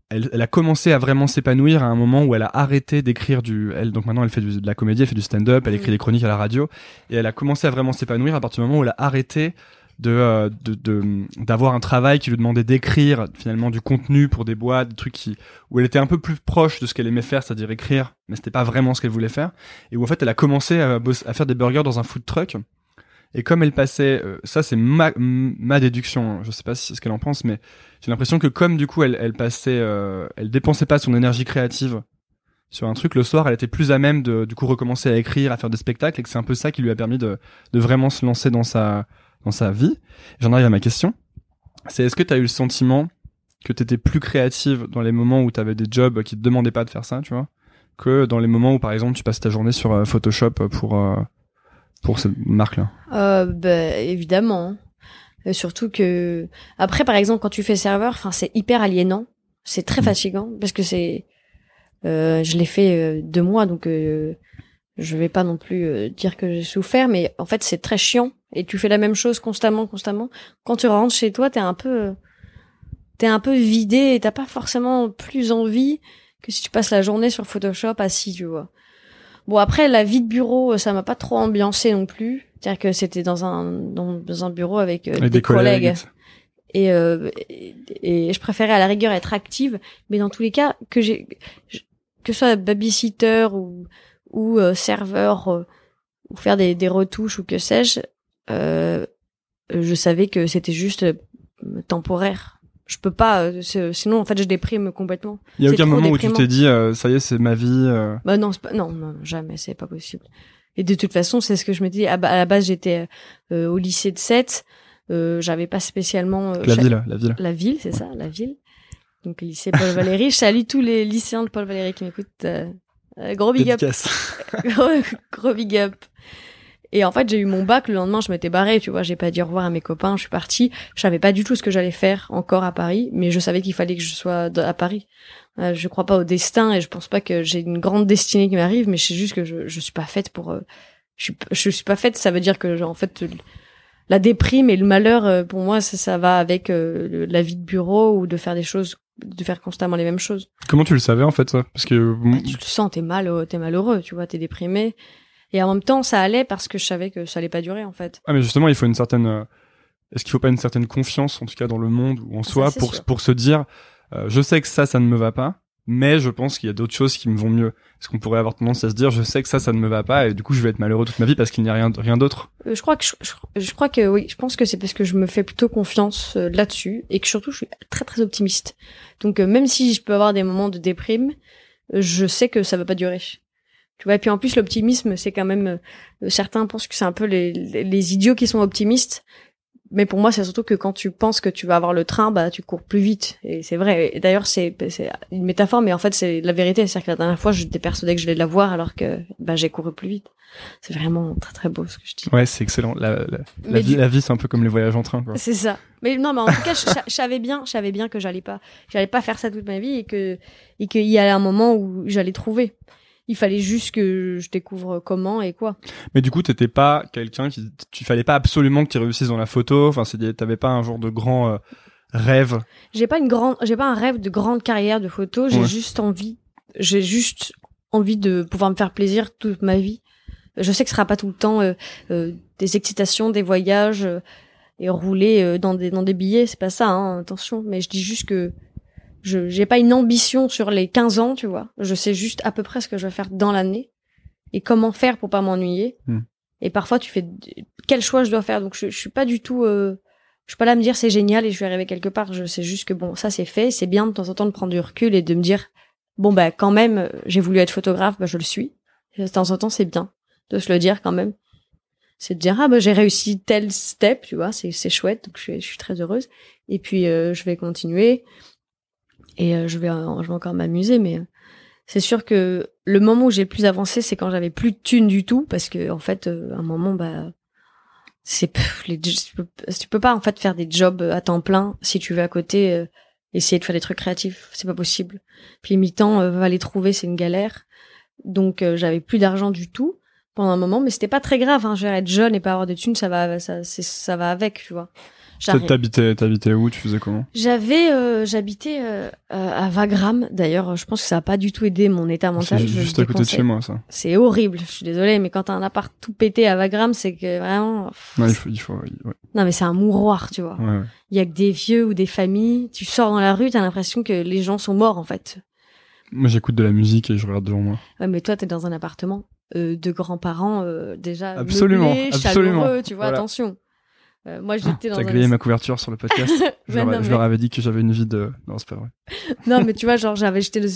Elle, elle a commencé à vraiment s'épanouir à un moment où elle a arrêté d'écrire du. Elle donc maintenant elle fait du- de la comédie, elle fait du stand-up, elle écrit Mhm. des chroniques à la radio et elle a commencé à vraiment s'épanouir à partir du moment où elle a arrêté de euh, de de- d'avoir un travail qui lui demandait d'écrire finalement du contenu pour des boîtes, des trucs qui où elle était un peu plus proche de ce qu'elle aimait faire, c'est-à-dire écrire, mais c'était pas vraiment ce qu'elle voulait faire. Et où en fait elle a commencé à, faire des burgers dans un food truck. Et comme elle passait, euh, ça c'est ma, ma déduction, hein, je sais pas si c'est ce qu'elle en pense, mais j'ai l'impression que comme du coup elle, elle passait, euh, elle dépensait pas son énergie créative sur un truc, le soir elle était plus à même de du coup recommencer à écrire, à faire des spectacles, et que c'est un peu ça qui lui a permis de, de vraiment se lancer dans sa dans sa vie. J'en arrive à ma question, c'est est-ce que tu as eu le sentiment que tu étais plus créative dans les moments où tu avais des jobs qui te demandaient pas de faire ça, tu vois, que dans les moments où par exemple tu passes ta journée sur euh, Photoshop pour euh, pour cette marque-là? Euh, bah, évidemment. Et surtout que après, par exemple, quand tu fais serveur, enfin, c'est hyper aliénant. C'est très Mhm. fatigant parce que c'est. Euh, je l'ai fait euh, deux mois, donc euh, je vais pas non plus euh, dire que j'ai souffert, mais en fait, c'est très chiant. Et tu fais la même chose constamment, constamment. Quand tu rentres chez toi, t'es un peu, t'es un peu vidé et t'as pas forcément plus envie que si tu passes la journée sur Photoshop assis, tu vois. Bon après la vie de bureau, euh, ça m'a pas trop ambiancé non plus. C'est-à-dire que c'était dans un dans un bureau avec, euh, Avec des, collègues, et- et, euh, et et je préférais à la rigueur être active, mais dans tous les cas que j'ai que ce soit babysitter ou ou euh, serveur ou faire des, des retouches ou que sais-je, je savais que c'était juste euh, temporaire. Je peux pas, euh, sinon en fait je déprime complètement. Il y a aucun moment où tu t'es dit, euh, ça y est, c'est ma vie. euh, Bah non, pas, non, non, jamais, c'est pas possible. Et de toute façon, c'est ce que je me dis. À, la base, j'étais euh, au lycée de 7. Euh, j'avais pas spécialement euh, la ville, la ville. La ville, c'est ça, la ville. Donc lycée Paul Valéry. Je salue tous les lycéens de Paul Valéry qui m'écoutent. euh, euh, gros big up, gros big up. Et en fait, j'ai eu mon bac le lendemain, je m'étais barrée, tu vois, j'ai pas dit au revoir à mes copains, je suis partie. Je savais pas du tout ce que j'allais faire encore à Paris, mais je savais qu'il fallait que je sois à Paris. Euh, je crois pas au destin et je pense pas que j'ai une grande destinée qui m'arrive, mais c'est juste que je, je suis pas faite pour. euh, je suis, je suis pas faite. Ça veut dire que en fait, la déprime et le malheur, euh, pour moi, ça, ça va avec euh, la vie de bureau ou de faire des choses, de faire constamment les mêmes choses. Comment tu le savais en fait ça Parce que Bah, tu le sens, t'es mal, t'es malheureux, tu vois, t'es déprimé. Et en même temps, ça allait parce que je savais que ça allait pas durer, en fait. ah mais justement, il faut une certaine. euh, Est-ce qu'il faut pas une certaine confiance en tout cas dans le monde ou en soi pour sûr. pour se dire, euh, je sais que ça, ça ne me va pas, mais je pense qu'il y a d'autres choses qui me vont mieux. Est-ce qu'on pourrait avoir tendance à se dire, je sais que ça, ça ne me va pas et du coup, je vais être malheureux toute ma vie parce qu'il n'y a rien rien d'autre? Euh, je crois que je, je- je crois que oui, je pense que c'est parce que je me fais plutôt confiance euh, là-dessus et que surtout je suis très très optimiste. Donc euh, même si je peux avoir des moments de déprime, euh, je sais que ça va pas durer. Tu vois, et puis en plus l'optimisme, c'est quand même euh, certains pensent que c'est un peu les, les, les idiots qui sont optimistes. Mais pour moi, c'est surtout que quand tu penses que tu vas avoir le train, bah tu cours plus vite. Et c'est vrai. Et d'ailleurs, c'est c'est une métaphore, mais en fait, c'est la vérité. C'est-à-dire que la dernière fois, j'étais persuadée que je vais la voir, alors que bah j'ai couru plus vite. C'est vraiment très très beau ce que je dis. Ouais, c'est excellent. La, la, la vie, du- la vie, c'est un peu comme les voyages en train. Quoi. C'est ça. Mais non, mais en tout cas, je, savais bien, je savais bien que j'allais pas, j'allais pas faire ça toute ma vie et que, et qu'il y allait un moment où j'allais trouver. Il fallait juste que je découvre comment et quoi. Mais du coup, t'étais pas quelqu'un qui, tu fallait pas absolument que tu réussisses dans la photo. Enfin, c'est, t'avais pas un genre de grand euh, rêve? J'ai pas une grande, j'ai pas un rêve de grande carrière de photo. J'ai Ouais. juste envie, j'ai juste envie de pouvoir me faire plaisir toute ma vie. Je sais que ce sera pas tout le temps euh, euh, des excitations, des voyages et rouler dans des dans des billets. C'est pas ça, hein, attention. Mais je dis juste que je j'ai pas une ambition sur les 15 ans, tu vois. Je sais juste à peu près ce que je vais faire dans l'année et comment faire pour pas m'ennuyer. Hmm. Et parfois tu fais quel choix je dois faire. Donc je, je suis pas du tout euh, je suis pas là à me dire c'est génial et je vais arriver quelque part. Je sais juste que bon, ça c'est fait. C'est bien de temps en temps de prendre du recul et de me dire bon bah quand même j'ai voulu être photographe, bah je le suis. Et de temps en temps c'est bien de se le dire quand même. C'est de dire ah bah j'ai réussi tel step, tu vois, c'est c'est chouette. Donc je suis, je suis très heureuse. Et puis euh, je vais continuer et euh, je vais je vais encore m'amuser, mais c'est sûr que le moment où j'ai le plus avancé, c'est quand j'avais plus de thunes du tout, parce que en fait, euh, à un moment, bah, c'est les, tu, peux, peux pas en fait faire des jobs à temps plein si tu veux à côté euh, essayer de faire des trucs créatifs, c'est pas possible. Puis mi-temps, euh, va les trouver, c'est une galère. Donc euh, j'avais plus d'argent du tout pendant un moment, mais c'était pas très grave. Hein. Être jeune et pas avoir de thunes, ça va, ça, ça va avec, tu vois. T'habitais, t'habitais où Tu faisais comment? J'avais, euh, j'habitais euh, euh, à Wagram. D'ailleurs, je pense que ça a pas du tout aidé mon état mental. C'est juste à côté de chez moi, ça. C'est horrible. Je suis désolée, mais quand t'as un appart tout pété à Wagram, c'est que vraiment. Non, il faut, il faut, ouais, Non, mais c'est un mouroir, tu vois. ouais, ouais. Il y a que des vieux ou des familles. Tu sors dans la rue, t'as l'impression que les gens sont morts, en fait. Moi, j'écoute de la musique et je regarde devant moi. Ouais, mais toi, t'es dans un appartement euh, de grands-parents déjà Absolument, absolument. chaleureux, tu vois. Voilà. Attention. Euh, moi, j'étais dans T'as un. grillé ma couverture sur le podcast. je, leur, non, je mais- leur avais dit que j'avais une vie de. Non, c'est pas vrai. Non, mais tu vois, genre, j'avais jeté le,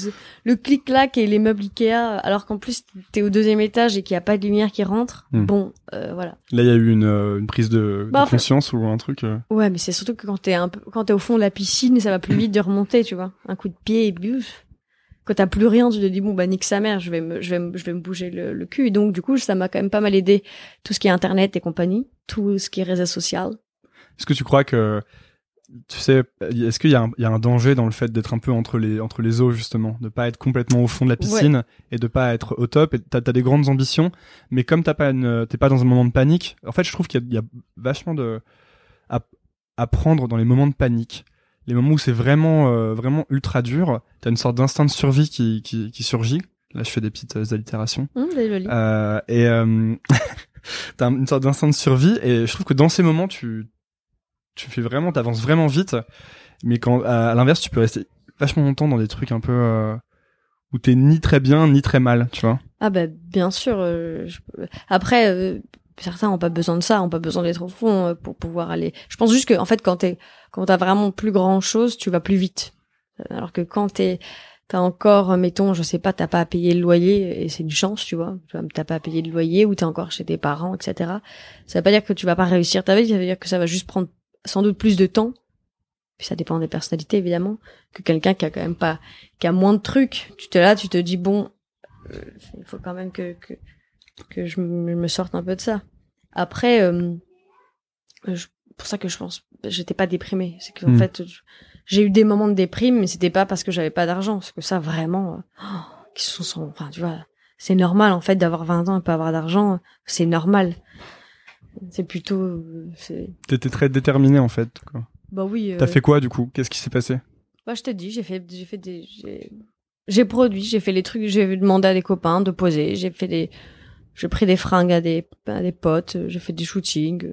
le clic-clac et les meubles Ikea, alors qu'en plus, t'es au deuxième étage et qu'il n'y a pas de lumière qui rentre. Hmm. Bon, euh, voilà. Là, il y a eu une, euh, une prise de, Bah, conscience ou un truc. euh. Ouais, mais c'est surtout que quand t'es un peu, quand t'es au fond de la piscine, ça va plus vite de remonter, tu vois. Un coup de pied et buf. Quand t'as plus rien, tu te dis, bon, bah, nique sa mère, je vais me, je vais me, je vais me bouger le, le cul. Et donc, du coup, ça m'a quand même pas mal aidé. Tout ce qui est internet et compagnie. Tout ce qui est réseau social. Est-ce que tu crois que, tu sais, est-ce qu'il y, a un- il y a un danger dans le fait d'être un peu entre les, entre les eaux, justement, de pas être complètement au fond de la piscine et de pas être au top? Et t'as, t'as des grandes ambitions, mais comme t'as pas t'es pas dans un moment de panique, en fait, je trouve qu'il y y a vachement de, à, à prendre dans les moments de panique. Les moments où c'est vraiment, euh, vraiment ultra dur, t'as une sorte d'instinct de survie qui, qui, qui surgit. Là, je fais des petites euh, allitérations. Hum, c'est joli. Euh, et euh, t'as une sorte d'instinct de survie et je trouve que dans ces moments tu tu fais vraiment t'avances vraiment vite mais quand à, à l'inverse tu peux rester vachement longtemps dans des trucs un peu euh, où t'es ni très bien ni très mal tu vois Ah bah bien sûr. euh, je- Après, euh, certains ont pas besoin de ça, ont pas besoin d'être au fond euh, pour pouvoir aller. Je pense juste que en fait, quand t'es, quand t'as vraiment plus grand chose, tu vas plus vite. Euh, Alors que quand t'es, t'as encore, mettons, je sais pas, t'as pas à payer le loyer et c'est une chance, tu vois. Tu vois, T'as pas à payer le loyer ou t'es encore chez tes parents, etc. Ça veut pas dire que tu vas pas réussir ta vie. Ça veut dire que ça va juste prendre sans doute plus de temps. Puis ça dépend des personnalités évidemment que quelqu'un qui a quand même pas, qui a moins de trucs. Tu te là, tu te dis bon, euh, il faut quand même que, que, que je me sorte un peu de ça. Après, euh, je- pour ça que je pense, j'étais pas déprimée. C'est qu'en Hmm. fait, j'ai eu des moments de déprime, mais c'était pas parce que j'avais pas d'argent. Parce que ça, vraiment, euh, oh, qui sont, enfin, tu vois, c'est normal en fait d'avoir 20 ans et pas avoir d'argent. C'est normal. C'est plutôt, euh, t'étais très déterminé en fait quoi. bah oui. euh, t'as fait quoi du coup? Qu'est-ce qui s'est passé? Bah, je te dis, j'ai fait, j'ai fait des, j'ai produit, j'ai fait les trucs, j'ai demandé à des copains de poser, j'ai fait des, j'ai pris des fringues à des, à des potes, j'ai fait des shootings.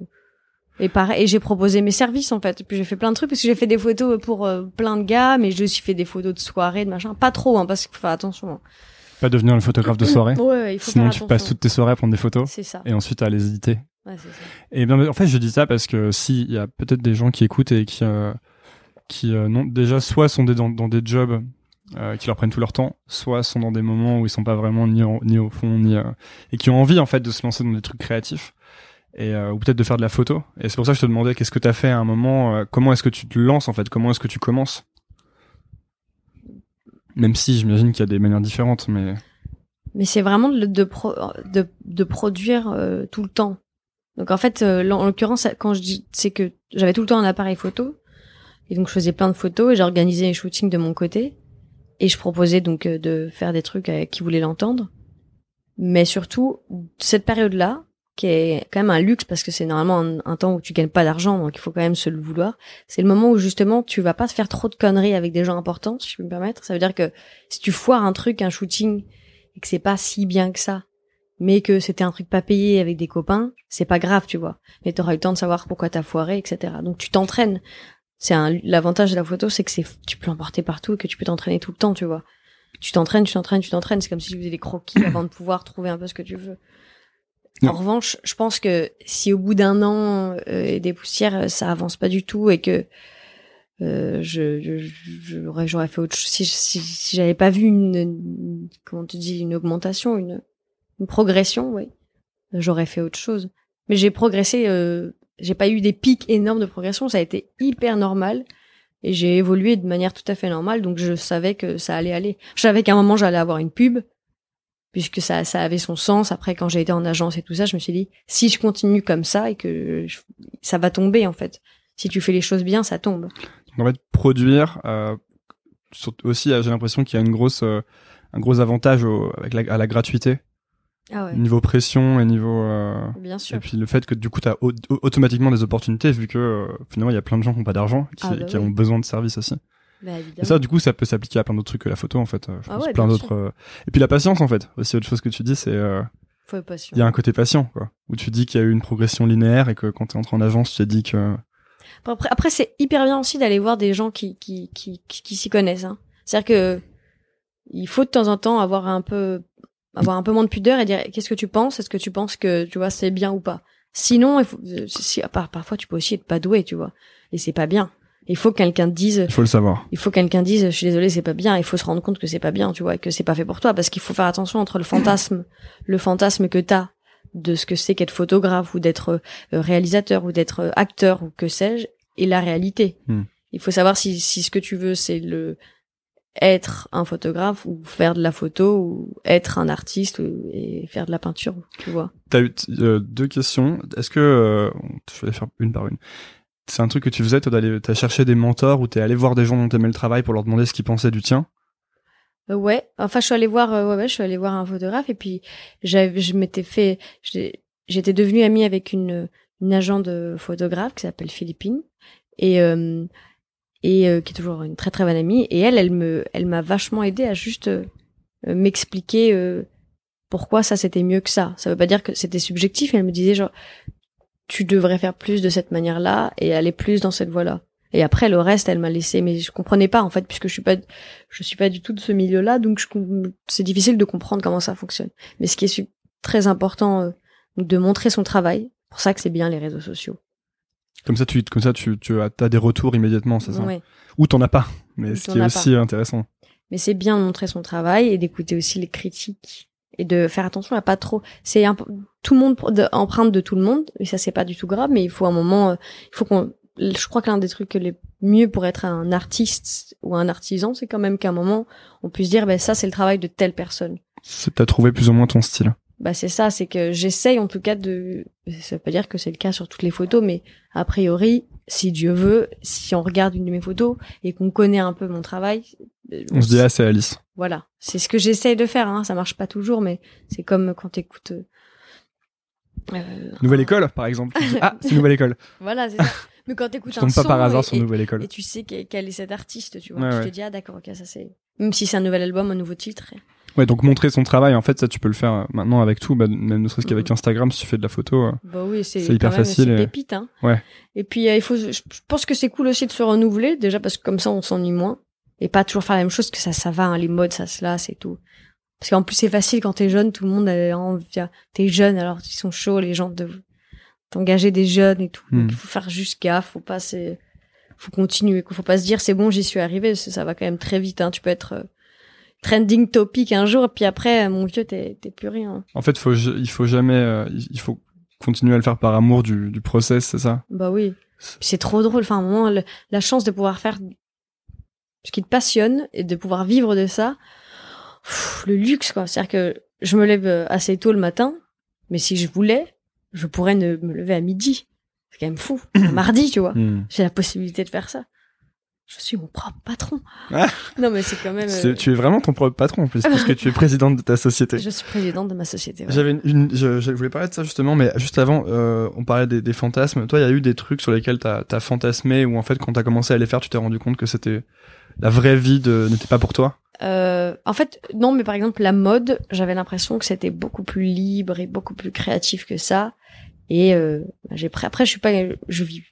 Et pareil, et j'ai proposé mes services, en fait. Puis j'ai fait plein de trucs, parce que j'ai fait des photos pour euh, plein de gars, mais j'ai aussi fait des photos de soirée, de machin. Pas trop, hein, parce qu'il faut faire attention. hein. pas devenir le photographe de soirée Ouais, ouais, il faut sinon faire tu passes toutes tes soirées à prendre des photos C'est ça. et ensuite à les éditer Ouais, c'est ça. Et bien, en fait, je dis ça parce que si il y a peut-être des gens qui écoutent et qui, euh, qui euh, non, déjà soit sont des, dans, dans des jobs euh, qui leur prennent tout leur temps, soit sont dans des moments où ils sont pas vraiment ni, au fond ni euh, et qui ont envie en fait de se lancer dans des trucs créatifs et euh, ou peut-être de faire de la photo. Et c'est pour ça que je te demandais qu'est-ce que tu as fait à un moment, comment est-ce que tu te lances en fait, comment est-ce que tu commences? Même si j'imagine qu'il y a des manières différentes, mais Mais c'est vraiment de, de, pro- de, de produire tout le temps. Donc en fait, en l'occurrence, quand je dis, c'est que j'avais tout le temps un appareil photo, et donc je faisais plein de photos et j'organisais les shootings de mon côté, et je proposais donc euh, de faire des trucs à qui voulaient l'entendre. Mais surtout, cette période-là, qui est quand même un luxe parce que c'est normalement un, un temps où tu gagnes pas d'argent, donc il faut quand même se le vouloir. C'est le moment où justement tu vas pas te faire trop de conneries avec des gens importants, si je peux me permettre. Ça veut dire que si tu foires un truc, un shooting, et que c'est pas si bien que ça, mais que c'était un truc pas payé avec des copains, c'est pas grave, tu vois. Mais t'auras eu le temps de savoir pourquoi t'as foiré, etc. Donc tu t'entraînes. C'est un l'avantage de la photo, c'est que c'est tu peux l'emporter partout et que tu peux t'entraîner tout le temps, tu vois. Tu t'entraînes, tu t'entraînes, tu t'entraînes. C'est comme si tu faisais des croquis avant de pouvoir trouver un peu ce que tu veux. En revanche, je pense que si au bout d'un an euh, et des poussières, euh, ça avance pas du tout et que euh, je- j'aurais, j'aurais fait autre chose. Si, si, si j'avais pas vu une, une- comment tu dis, une augmentation, une, une progression, oui, j'aurais fait autre chose. Mais j'ai progressé, euh, j'ai pas eu des pics énormes de progression, ça a été hyper normal. Et j'ai évolué de manière tout à fait normale, donc je savais que ça allait aller. Je savais qu'à un moment j'allais avoir une pub, puisque ça, ça avait son sens. Après, quand j'ai été en agence et tout ça, je me suis dit, si je continue comme ça et que ça va tomber en fait. Si tu fais les choses bien, ça tombe. En fait, produire, euh, aussi, euh, j'ai l'impression qu'il y a une grosse, euh, un gros avantage avec à la gratuité, Ah ouais, niveau pression et niveau. euh, bien sûr. Et puis le fait que du coup tu as automatiquement des opportunités vu que euh, finalement il y a plein de gens qui n'ont pas d'argent qui, Ah bah qui oui. ont besoin de services aussi. Bah, Et ça du coup ça peut s'appliquer à plein d'autres trucs que la photo en fait. euh, Je Ah pense ouais, plein d'autres. Et puis la patience en fait. Aussi autre chose que tu dis c'est euh, Faut être patient. il y a un côté patient quoi où tu dis qu'il y a eu une progression linéaire et que quand tu es entré en agence tu t'es dit que Après, après c'est hyper bien aussi d'aller voir des gens qui qui qui qui, qui s'y connaissent. Hein. C'est-à-dire que il faut de temps en temps avoir un peu avoir un peu moins de pudeur et dire qu'est-ce que tu penses? Est-ce que tu penses que tu vois c'est bien ou pas? Sinon, il faut, euh, si, à part- parfois tu peux aussi être pas doué, tu vois, et c'est pas bien. Il faut que quelqu'un te dise, il faut le savoir. il faut que quelqu'un dise, je suis désolé, c'est pas bien. Il faut se rendre compte que c'est pas bien, tu vois, et que c'est pas fait pour toi, parce qu'il faut faire attention entre le fantasme, le fantasme que t'as de ce que c'est qu'être photographe ou d'être euh, réalisateur ou d'être euh, acteur ou que sais-je, et la réalité. Hmm. Il faut savoir si, si ce que tu veux c'est le être un photographe ou faire de la photo ou être un artiste ou- et faire de la peinture, tu vois. T'as eu euh, deux questions. Est-ce que euh, je vais les faire une par une. C'est un truc que tu faisais, toi, d'aller, t'as cherché des mentors ou t'es allé voir des gens dont t'aimais le travail pour leur demander ce qu'ils pensaient du tien? Euh, ouais, enfin je suis allée voir, euh, ouais, ouais, je suis allée voir un photographe et puis j'avais, je m'étais fait, j'ai- j'étais devenue amie avec une une agent de photographe qui s'appelle Philippine et euh, et euh, qui est toujours une très très bonne amie et elle, elle me, elle m'a vachement aidé à juste euh, euh, m'expliquer euh, pourquoi ça c'était mieux que ça. Ça veut pas dire que c'était subjectif, elle me disait genre tu devrais faire plus de cette manière-là et aller plus dans cette voie-là. Et après le reste, elle m'a laissé, mais je comprenais pas en fait puisque je suis pas je suis pas du tout de ce milieu-là, donc je c'est difficile de comprendre comment ça fonctionne. Mais ce qui est très important, euh, de montrer son travail. Pour ça que c'est bien les réseaux sociaux. Comme ça, tu, comme ça, tu, tu as, t'as des retours immédiatement, c'est ça. Ouais. Ou t'en as pas. Mais Ou ce qui est as aussi intéressant. Mais c'est bien de montrer son travail et d'écouter aussi les critiques et de faire attention à pas trop. C'est tout le monde de- emprunte de tout le monde et ça c'est pas du tout grave, mais il faut un moment, euh, il faut qu'on. Je crois que l'un des trucs les mieux pour être un artiste ou un artisan, c'est quand même qu'à un moment on puisse dire, ben ça c'est le travail de telle personne. C'est, t'as trouvé plus ou moins ton style. Bah c'est ça, c'est que j'essaye en tout cas de. Ça veut pas dire que c'est le cas sur toutes les photos, mais a priori, si Dieu veut, si on regarde une de mes photos et qu'on connaît un peu mon travail, euh, On se dit, ah, c'est Alice. voilà, c'est ce que j'essaye de faire. Hein. Ça marche pas toujours, mais c'est comme quand t'écoutes. Euh, euh, Nouvelle un- école, par exemple. Dis, ah, c'est Nouvelle école. Voilà, c'est ça. Mais quand t'écoutes Tu un tombes pas son par hasard et, sur Nouvelle école. et tu sais que- quel est cet artiste, tu vois, Ouais, tu ouais. te dis ah d'accord, ok, ça c'est. Même si c'est un nouvel album, un nouveau titre. Ouais, donc montrer son travail, en fait, ça, tu peux le faire euh, maintenant avec tout, bah, même ne serait-ce qu'avec. Instagram, si tu fais de la photo. euh. Bah oui, c'est C'est hyper même- facile C'est et- pépite, hein. Ouais. Et puis euh, il faut, je pense que c'est cool aussi de se renouveler déjà parce que comme ça on s'ennuie moins et pas toujours faire la même chose que ça, ça va, hein, les modes, ça se lasse et tout. Parce qu'en plus c'est facile quand t'es jeune, tout le monde a envie, t'es jeune alors ils sont chauds les gens de t'engager des jeunes et tout. Donc il faut faire juste gaffe, faut pas se, faut continuer, faut pas se dire c'est bon j'y suis arrivé, ça va quand même très vite. Hein. Tu peux être euh, trending topic un jour puis après mon vieux t'es plus rien. En fait, faut, il faut jamais, euh, il faut continuer à le faire par amour du, du process, c'est ça? Bah oui. C'est trop drôle. Enfin, à un moment, le- la chance de pouvoir faire ce qui te passionne et de pouvoir vivre de ça, pff, le luxe, quoi. C'est-à-dire que je me lève euh, assez tôt le matin, mais si je voulais, je pourrais ne me lever à midi. C'est quand même fou. Un mardi, tu vois. Hmm. J'ai la possibilité de faire ça. Je suis mon propre patron. Ah. non, mais c'est quand même. euh, Tu es vraiment ton propre patron, en plus, parce que tu es présidente de ta société. Je suis présidente de ma société. ouais. J'avais une, une- je, je voulais parler de ça justement, mais juste avant, euh, on parlait des, des fantasmes. Toi, il y a eu des trucs sur lesquels t'as as fantasmé, ou en fait, quand t'as commencé à les faire, tu t'es rendu compte que c'était la vraie vie de n'était pas pour toi? Euh, en fait, non, mais par exemple, la mode, j'avais l'impression que c'était beaucoup plus libre et beaucoup plus créatif que ça. Et euh, j'ai pris. Après, je suis pas, je vis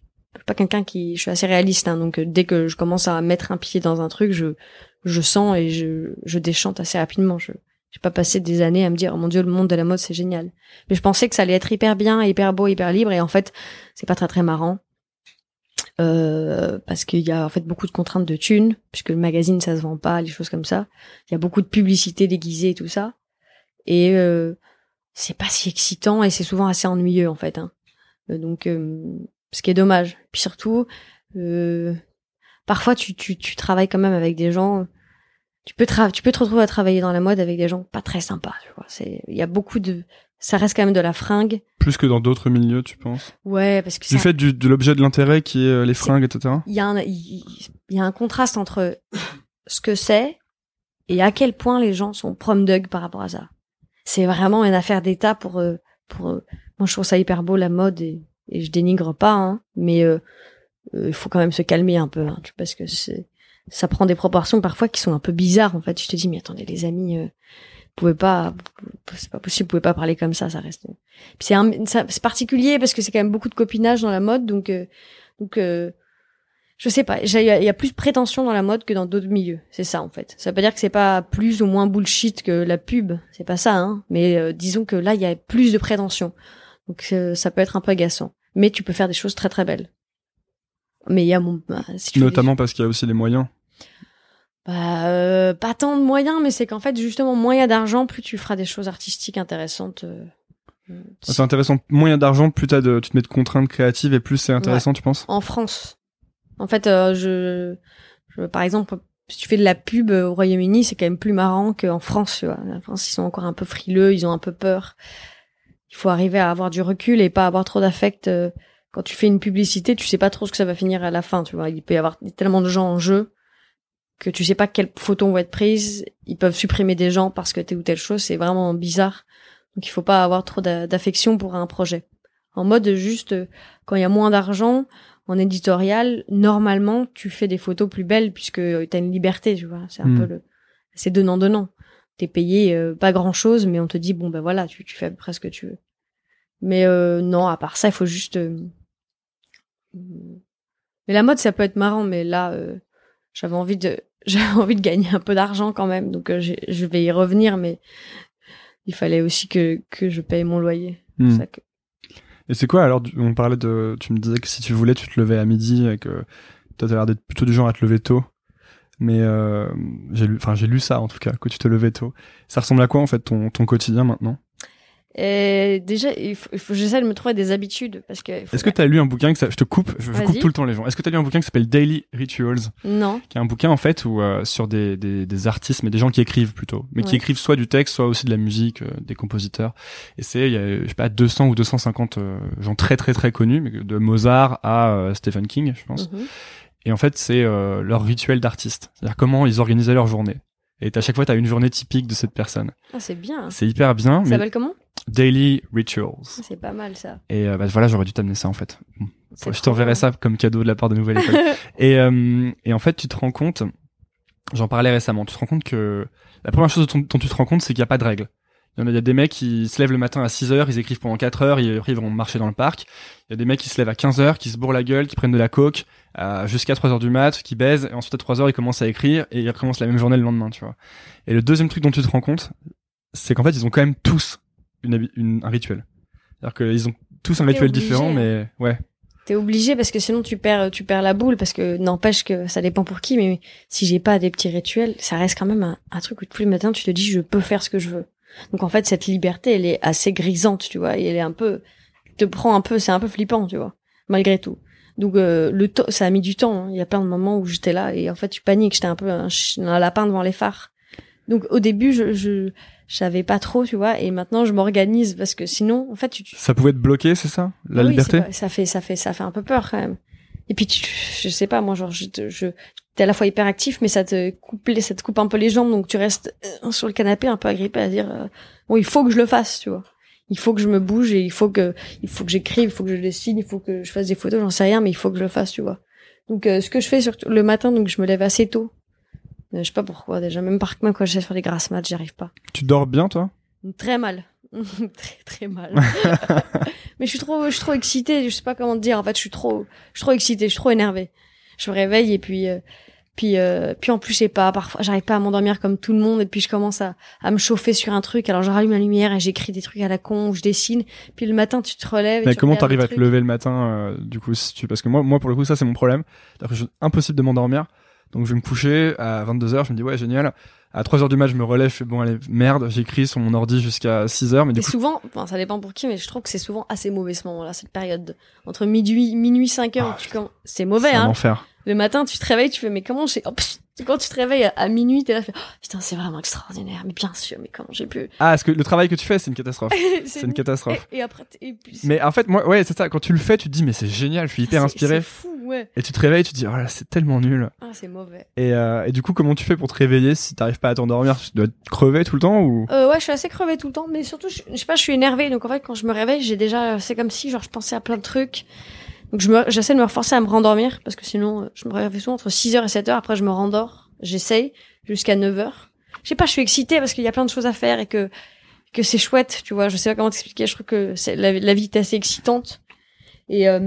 pas quelqu'un qui, je suis assez réaliste, hein, donc euh, dès que je commence à mettre un pied dans un truc, je, sens et je, déchante assez rapidement. Je, j'ai pas passé des années à me dire, oh mon dieu, le monde de la mode c'est génial. Mais je pensais que ça allait être hyper bien, hyper beau, hyper libre, et en fait, c'est pas très très marrant. Euh, parce qu'il y a en fait beaucoup de contraintes de thunes, puisque le magazine ça se vend pas, les choses comme ça. Il y a beaucoup de publicité déguisée et tout ça. Et euh, c'est pas si excitant et c'est souvent assez ennuyeux en fait. Hein. Donc, ce qui est dommage. Puis surtout, euh, parfois tu, tu, tu travailles quand même avec des gens. Tu peux, tu peux te retrouver à travailler dans la mode avec des gens pas très sympas. Tu vois, c'est, il y a beaucoup de, ça reste quand même de la fringue. Plus que dans d'autres milieux, tu penses? Ouais, parce que Du ça- fait du, de l'objet de l'intérêt qui est euh, les fringues, etc. il y a un, il y a un contraste entre ce que c'est et à quel point les gens sont prom dug par rapport à ça. C'est vraiment une affaire d'état pour, euh, pour, euh, moi je trouve ça hyper beau la mode et, et je dénigre pas, hein, mais euh, euh, il faut quand même se calmer un peu, hein, parce que ça prend des proportions parfois qui sont un peu bizarres en fait. Je te dis mais attendez les amis, euh, vous pouvez pas, c'est pas possible, vous pouvez pas parler comme ça, ça reste. Puis c'est particulier parce que c'est quand même beaucoup de copinage dans la mode, donc euh, donc euh, je sais pas, il y, a- plus de prétention dans la mode que dans d'autres milieux. C'est ça en fait. Ça veut pas dire que c'est pas plus ou moins bullshit que la pub, c'est pas ça, hein. Mais euh, disons que là il y a plus de prétention, donc euh, ça peut être un peu agaçant. Mais tu peux faire des choses très très belles. Mais il y a mon, bah, si fais Notamment parce qu'il y a aussi les moyens. bah, euh, pas tant de moyens, mais c'est qu'en fait justement moins il y a d'argent, plus tu feras des choses artistiques intéressantes. euh, euh, C'est intéressant. Moins il y a d'argent, plus t'as de, tu te mets de contraintes créatives et plus c'est intéressant, tu penses? En France. En fait, euh, je, je, par exemple, si tu fais de la pub au Royaume-Uni, c'est quand même plus marrant qu'en France. Tu vois. En France, ils sont encore un peu frileux, ils ont un peu peur. Il faut arriver à avoir du recul et pas avoir trop d'affect. euh, Quand tu fais une publicité, tu sais pas trop ce que ça va finir à la fin. Tu vois, il peut y avoir tellement de gens en jeu que tu sais pas quelles photos vont être prises. Ils peuvent supprimer des gens parce que telle ou telle chose. C'est vraiment bizarre. Donc il faut pas avoir trop d'a- d'affection pour un projet. En mode juste euh, quand il y a moins d'argent en éditorial, normalement tu fais des photos plus belles puisque tu as une liberté, tu vois. C'est un Hmm. peu le c'est donnant donnant. T'es payé euh, pas grand chose, mais on te dit bon ben voilà, tu, tu fais à peu près ce que tu veux. Mais euh, non, à part ça, il faut juste. euh, Mais la mode, ça peut être marrant, mais là, j'avais envie de j'avais envie de gagner un peu d'argent quand même, donc je vais y revenir, mais il fallait aussi que que je paye mon loyer. Hmm. ça que- Et c'est quoi alors On parlait de, tu me disais que si tu voulais, tu te levais à midi et que toi t'as l'air d'être plutôt du genre à te lever tôt. Mais euh, j'ai lu, enfin j'ai lu ça en tout cas, que tu te levais tôt. Ça ressemble à quoi en fait ton, ton quotidien maintenant? Et déjà, il faut, il faut j'essaie de me trouver des habitudes parce que. Est-ce que t'as lu un bouquin que ça, je te coupe, je, je coupe tout le temps les gens. Est-ce que t'as lu un bouquin qui s'appelle Daily Rituals, Non. qui est un bouquin en fait où euh, sur des, des, des artistes, mais des gens qui écrivent plutôt, mais qui écrivent soit du texte, soit aussi de la musique, euh, des compositeurs. Et c'est il y a je sais pas 200 ou 250 euh, gens très très très connus, mais de Mozart à euh, Stephen King, je pense. Mhm. Et en fait, c'est euh, leur rituel d'artiste. C'est-à-dire comment ils organisaient leur journée. Et à chaque fois, t'as une journée typique de cette personne. Ah, c'est bien. C'est hyper bien, Ça s'appelle comment? Daily Rituals. C'est pas mal ça. Et euh, bah, voilà, j'aurais dû t'amener ça en fait. Je t'enverrai ça comme cadeau de la part de Nouvelle École. et, euh, et en fait, tu te rends compte, j'en parlais récemment, tu te rends compte que la première chose dont, dont tu te rends compte, c'est qu'il n'y a pas de règles. Il y en a, il y a des mecs qui se lèvent le matin à 6 heures, ils écrivent pendant 4 heures, et après ils vont marcher dans le parc. Il y a des mecs qui se lèvent à 15 heures, qui se bourrent la gueule, qui prennent de la coke, euh, jusqu'à 3 heures du mat, qui baisent, et ensuite à 3 heures ils commencent à écrire, et ils recommencent la même journée le lendemain, tu vois. Et le deuxième truc dont tu te rends compte, c'est qu'en fait ils ont quand même tous une, un rituel. C'est-à-dire qu'ils ont tous un rituel obligé, différent, mais ouais. T'es obligé parce que sinon tu perds, tu perds la boule parce que n'empêche que ça dépend pour qui, mais si j'ai pas des petits rituels, ça reste quand même un, un truc où tous les matins tu te dis je peux faire ce que je veux. Donc en fait cette liberté elle est assez grisante, tu vois, et elle est un peu, te prend un peu, c'est un peu flippant, tu vois, malgré tout. Donc euh, le ça a mis du temps. hein. Il y a plein de moments où j'étais là et en fait tu paniques, j'étais un peu un, un lapin devant les phares. Donc au début je, je, je savais pas trop, tu vois, et maintenant je m'organise parce que sinon en fait tu, tu Ça pouvait être bloqué, c'est ça? La oui, liberté? pas- ça fait ça fait ça fait un peu peur quand même. Et puis tu, je sais pas moi genre je te- je t'es à la fois hyper actif mais ça te coupe les, ça te coupe un peu les jambes donc tu restes euh, sur le canapé un peu agrippé à dire euh, bon il faut que je le fasse tu vois. Il faut que je me bouge et il faut que il faut que j'écrive, il faut que je dessine, il faut que je fasse des photos, j'en sais rien mais il faut que je le fasse tu vois. Donc euh, ce que je fais surtout le matin donc je me lève assez tôt. Euh, je sais pas pourquoi déjà même par même quand j'essaie de faire des grasses maths, j'y arrive pas. Tu dors bien, toi? Très mal. très très mal. Mais je suis trop je suis trop excitée, je sais pas comment te dire en fait, je suis trop je suis trop excitée, je suis trop énervée. Je me réveille et puis euh, puis euh, puis en plus je sais pas, parfois j'arrive pas à m'endormir comme tout le monde et puis je commence à à me chauffer sur un truc. Alors je rallume la lumière et j'écris des trucs à la con ou je dessine. Puis le matin tu te relèves Mais comment t'arrives à te lever le matin, euh, du coup, si tu... Parce que moi, moi, pour le coup, ça, c'est mon problème. Que je- impossible de m'endormir. Donc, je vais me coucher à 22h, je me dis, ouais, génial. À 3 heures du match, je me relève, je fais bon allez merde, j'écris sur mon ordi jusqu'à 6 heures, mais du Et coup souvent, enfin, ça dépend pour qui, mais je trouve que c'est souvent assez mauvais ce moment-là, cette période. Entre minuit, minuit 5 heures, Ah, c'est mauvais, hein. enfer. Le matin, tu te réveilles, tu fais, mais comment j'ai, oh, pff, quand tu te réveilles à, à minuit, t'es là, tu fais, oh, putain, c'est vraiment extraordinaire, mais bien sûr, mais comment j'ai pu. Ah, est-ce que le travail que tu fais, c'est une catastrophe. C'est une catastrophe. Et, et après, et puis, Mais en fait, moi, ouais, c'est ça. Quand tu le fais, tu te dis, mais c'est génial, je suis hyper c'est- inspiré. C'est fou, ouais. Et tu te réveilles, tu te dis, oh là, c'est tellement nul. Ah, c'est mauvais. Et, euh, et du coup, comment tu fais pour te réveiller si t'arrives pas à t'endormir? Tu dois te crever tout le temps ou? Euh, ouais, je suis assez crevée tout le temps, mais surtout, je, je sais pas, je suis énervée. Donc en fait, quand je me réveille, j'ai déjà, c'est comme si, genre, je pensais à plein de trucs. Donc je me, j'essaie de me reforcer à me rendormir parce que sinon, euh, je me réveille souvent entre 6h et 7h. Après, je me rendors. J'essaye jusqu'à 9h. Je sais pas, je suis excitée parce qu'il y a plein de choses à faire et que que c'est chouette, tu vois. Je sais pas comment t'expliquer. Je trouve que c'est, la, la vie est assez excitante. Et euh,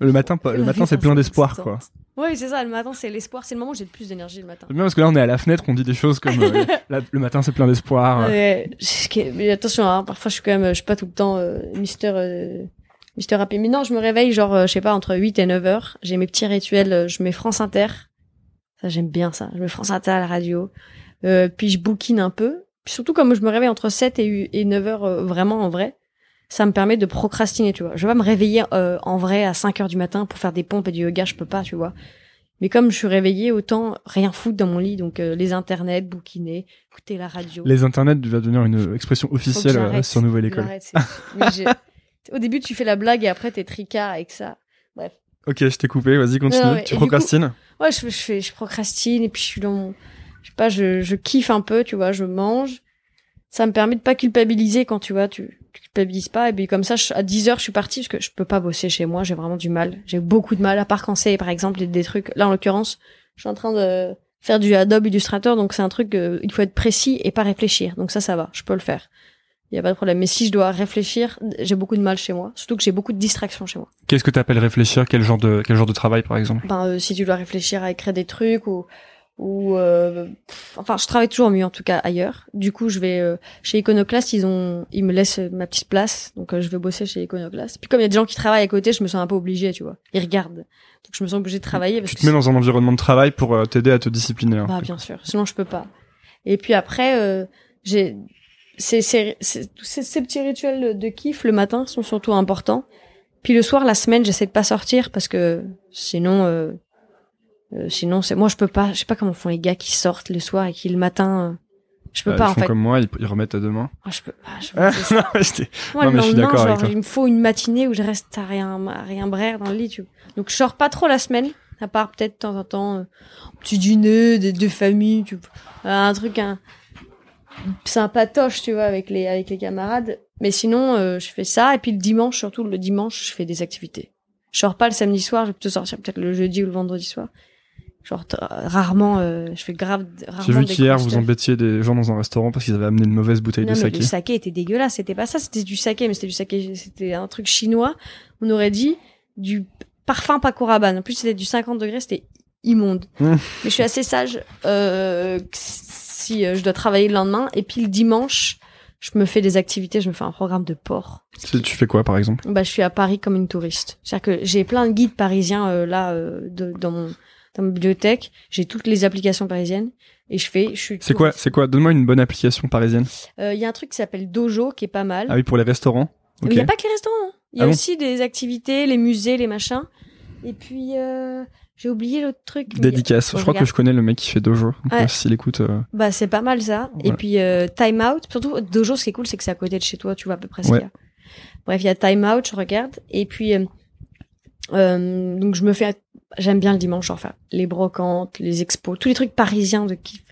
le matin, le matin, c'est est plein d'espoir, quoi. Oui, c'est ça. Le matin, c'est l'espoir. C'est le moment où j'ai le plus d'énergie le matin. C'est bien parce que là, on est à la fenêtre, on dit des choses comme euh, la- le matin, c'est plein d'espoir. Ouais, ce qui est- mais attention, hein, parfois je suis quand même, je suis pas tout le temps euh, Mister Happy. Mais non, je me réveille genre, euh, je sais pas, entre 8 et 9 heures. J'ai mes petits rituels, euh, je mets France Inter. Ça, j'aime bien ça. Je mets France Inter à la radio. Euh, puis je bouquine un peu. Puis surtout, comme je me réveille entre 7 et, et 9 heures, euh, vraiment en vrai, ça me permet de procrastiner, tu vois. Je vais pas me réveiller euh, en vrai à 5 heures du matin pour faire des pompes et du yoga, je peux pas, tu vois. Mais comme je suis réveillée, autant rien foutre dans mon lit. Donc euh, les internets, bouquiner, écouter la radio. Les internets va devenir une expression officielle euh, sur Nouvelle École. Mais Au début, tu fais la blague et après, t'es tricard avec ça. Ok, je t'ai coupé, vas-y, continue. Non, tu procrastines Ouais, je, fais- je fais, je procrastine et puis je suis dans mon, je sais pas, je, je kiffe un peu, tu vois, je mange. Ça me permet de pas culpabiliser quand tu vois, tu, tu culpabilises pas. Et puis comme ça, je- à 10 heures, je suis partie parce que je peux pas bosser chez moi, j'ai vraiment du mal. J'ai beaucoup de mal, à part quand c'est, par exemple, des, des trucs. Là, en l'occurrence, je suis en train de faire du Adobe Illustrator, donc c'est un truc, euh, il faut être précis et pas réfléchir. Donc ça, ça va, je peux le faire. Il y a pas de problème. Mais si je dois réfléchir, j'ai beaucoup de mal chez moi. Surtout que j'ai beaucoup de distractions chez moi. Qu'est-ce que t'appelles réfléchir? Quel genre de quel genre de travail, par exemple? Ben, euh, si tu dois réfléchir à écrire des trucs ou ou euh, pff, enfin je travaille toujours mieux en tout cas ailleurs du coup je vais euh, chez Iconoclast ils ont ils me laissent euh, ma petite place donc euh, je vais bosser chez Iconoclast puis comme il y a des gens qui travaillent à côté je me sens un peu obligée tu vois ils regardent donc je me sens obligée de travailler parce Tu que te mets dans un environnement de travail pour euh, t'aider à te discipliner. un bah bien sûr, sinon je peux pas. Et puis après, euh, j'ai ces, ces, ces, tous ces, ces petits rituels de kiff le matin sont surtout importants. Puis le soir, la semaine, j'essaie de pas sortir parce que sinon, euh, euh, sinon c'est moi je peux pas. Je sais pas comment font les gars qui sortent le soir et qui le matin. euh, je peux Euh, pas ils en font fait. comme moi, ils, ils remettent à demain. Moi, je peux pas. Je Ah, non, Moi, Non, le mais je suis d'accord avec toi. il me faut une matinée où je reste à rien, à rien brère dans le lit. Tu vois. Donc, je sors pas trop la semaine, à part peut-être de temps en temps, un petit dîner, des deux familles, tu vois. Un truc, un, sympatoche, tu vois, avec les, avec les camarades. Mais sinon, euh, je fais ça. Et puis le dimanche, surtout le dimanche, je fais des activités. Je sors pas le samedi soir, je vais plutôt sortir peut-être le jeudi ou le vendredi soir. Genre, rarement, euh, je fais grave, rarement J'ai vu qu'hier vous embêtiez des gens dans un restaurant parce qu'ils avaient amené une mauvaise bouteille Non, de mais saké. le saké était dégueulasse. C'était pas ça, c'était du saké, mais c'était du saké, c'était un truc chinois. On aurait dit du parfum Paco Rabanne. En plus, c'était du 50 degrés, c'était immonde. Mmh. Mais je suis assez sage euh, si euh, je dois travailler le lendemain. Et puis le dimanche, je me fais des activités, je me fais un programme de port. Tu tu fais quoi par exemple? Bah, je suis à Paris comme une touriste. C'est-à-dire que j'ai plein de guides parisiens euh, là euh, de, dans mon dans ma bibliothèque. J'ai toutes les applications parisiennes et je fais. Je suis. C'est quoi. C'est quoi? Donne-moi une bonne application parisienne. Euh, Il y a un truc qui s'appelle Dojo qui est pas mal. Ah oui, pour les restaurants. Mais il n'y a pas que les restaurants. hein. Il y a Ah bon? aussi des activités, les musées, les machins. Et puis, euh, j'ai oublié l'autre truc. Dédicace. Je crois regarde. que je connais le mec qui fait Dojo. Ouais. S'il écoute. euh, Bah, c'est pas mal ça. Et puis, euh, Time Out. Surtout, Dojo, ce qui est cool, c'est que c'est à côté de chez toi. Tu vois à peu près ce Ouais. qu'il y a. Bref, il y a Time Out, je regarde. Et puis, euh, euh, donc, je me fais. J'aime bien le dimanche, enfin, les brocantes, les expos, tous les trucs parisiens de kiff.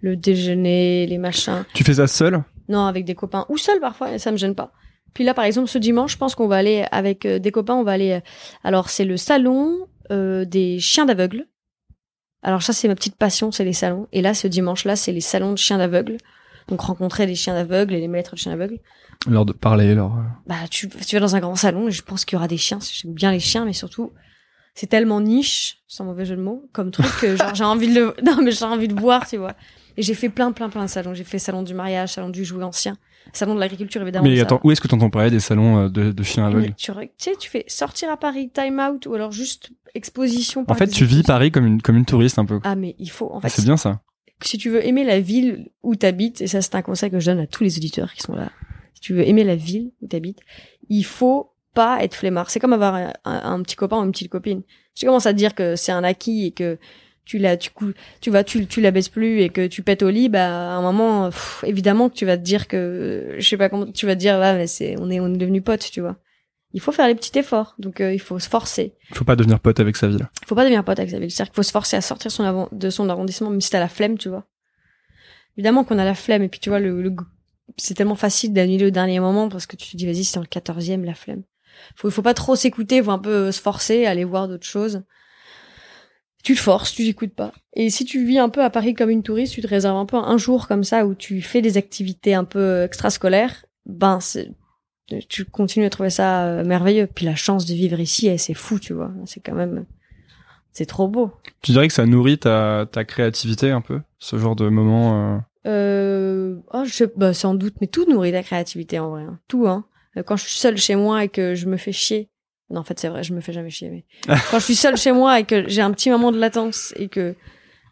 Le déjeuner, les machins. Tu fais ça seul? Non, avec des copains ou seul parfois, ça me gêne pas. Puis là, par exemple, ce dimanche, je pense qu'on va aller avec euh, des copains. On va aller. alors, c'est le salon euh, des chiens d'aveugles. Alors ça, c'est ma petite passion, c'est les salons. Et là, ce dimanche-là, c'est les salons de chiens d'aveugles. Donc rencontrer les chiens d'aveugles et les maîtres de chiens d'aveugles. Leur de parler, leur. euh, Bah, tu, tu vas dans un grand salon et je pense qu'il y aura des chiens. J'aime bien les chiens, mais surtout, c'est tellement niche, sans mauvais jeu de mots, comme truc que genre j'ai envie de le, non mais j'ai envie de voir, tu vois. Et j'ai fait plein, plein, plein de salons. J'ai fait salon du mariage, salon du jouet ancien, salon de l'agriculture évidemment. Mais ça. attends, où est-ce que t'entends parler des salons euh, de, de chiens aveugles tu, tu sais, tu fais sortir à Paris, time out, ou alors juste exposition. En fait, tu vis. Paris comme une comme une touriste un peu. Ah mais il faut en Ah, fait. c'est bien ça. si tu veux aimer la ville où t'habites, et ça c'est un conseil que je donne à tous les auditeurs qui sont là, si tu veux aimer la ville où t'habites, il faut pas être flemmard. C'est comme avoir un, un petit copain ou une petite copine. Tu commences à te dire que c'est un acquis et que tu la tu tu vas tu tu la baisses plus et que tu pètes au lit bah à un moment évidemment que tu vas te dire que je sais pas comment tu vas te dire là mais c'est on est on est devenu potes tu vois. Il faut faire les petits efforts donc euh, il faut se forcer. Il faut pas devenir pote avec sa ville il faut pas devenir pote avec sa ville c'est-à-dire qu'il faut se forcer à sortir son avant de son arrondissement même si t'as la flemme tu vois. Évidemment qu'on a la flemme et puis tu vois le, le c'est tellement facile d'annuler au dernier moment parce que tu te dis vas-y c'est dans le quatorzième la flemme. Faut faut pas trop s'écouter faut un peu se forcer aller voir d'autres choses tu te forces, tu t'écoutes pas. Et si tu vis un peu à Paris comme une touriste, tu te réserves un peu un jour comme ça où tu fais des activités un peu extrascolaires, ben tu continues à trouver ça euh, merveilleux. Puis la chance de vivre ici, eh, c'est fou, tu vois. C'est quand même, c'est trop beau. Tu dirais que ça nourrit ta, ta créativité un peu, ce genre de moment. Euh... Euh, oh, je sais, bah, sans doute, mais tout nourrit ta créativité en vrai. Hein. Tout, hein. Quand je suis seule chez moi et que je me fais chier, non, en fait, c'est vrai, je me fais jamais chier. Mais quand je suis seule chez moi et que j'ai un petit moment de latence et que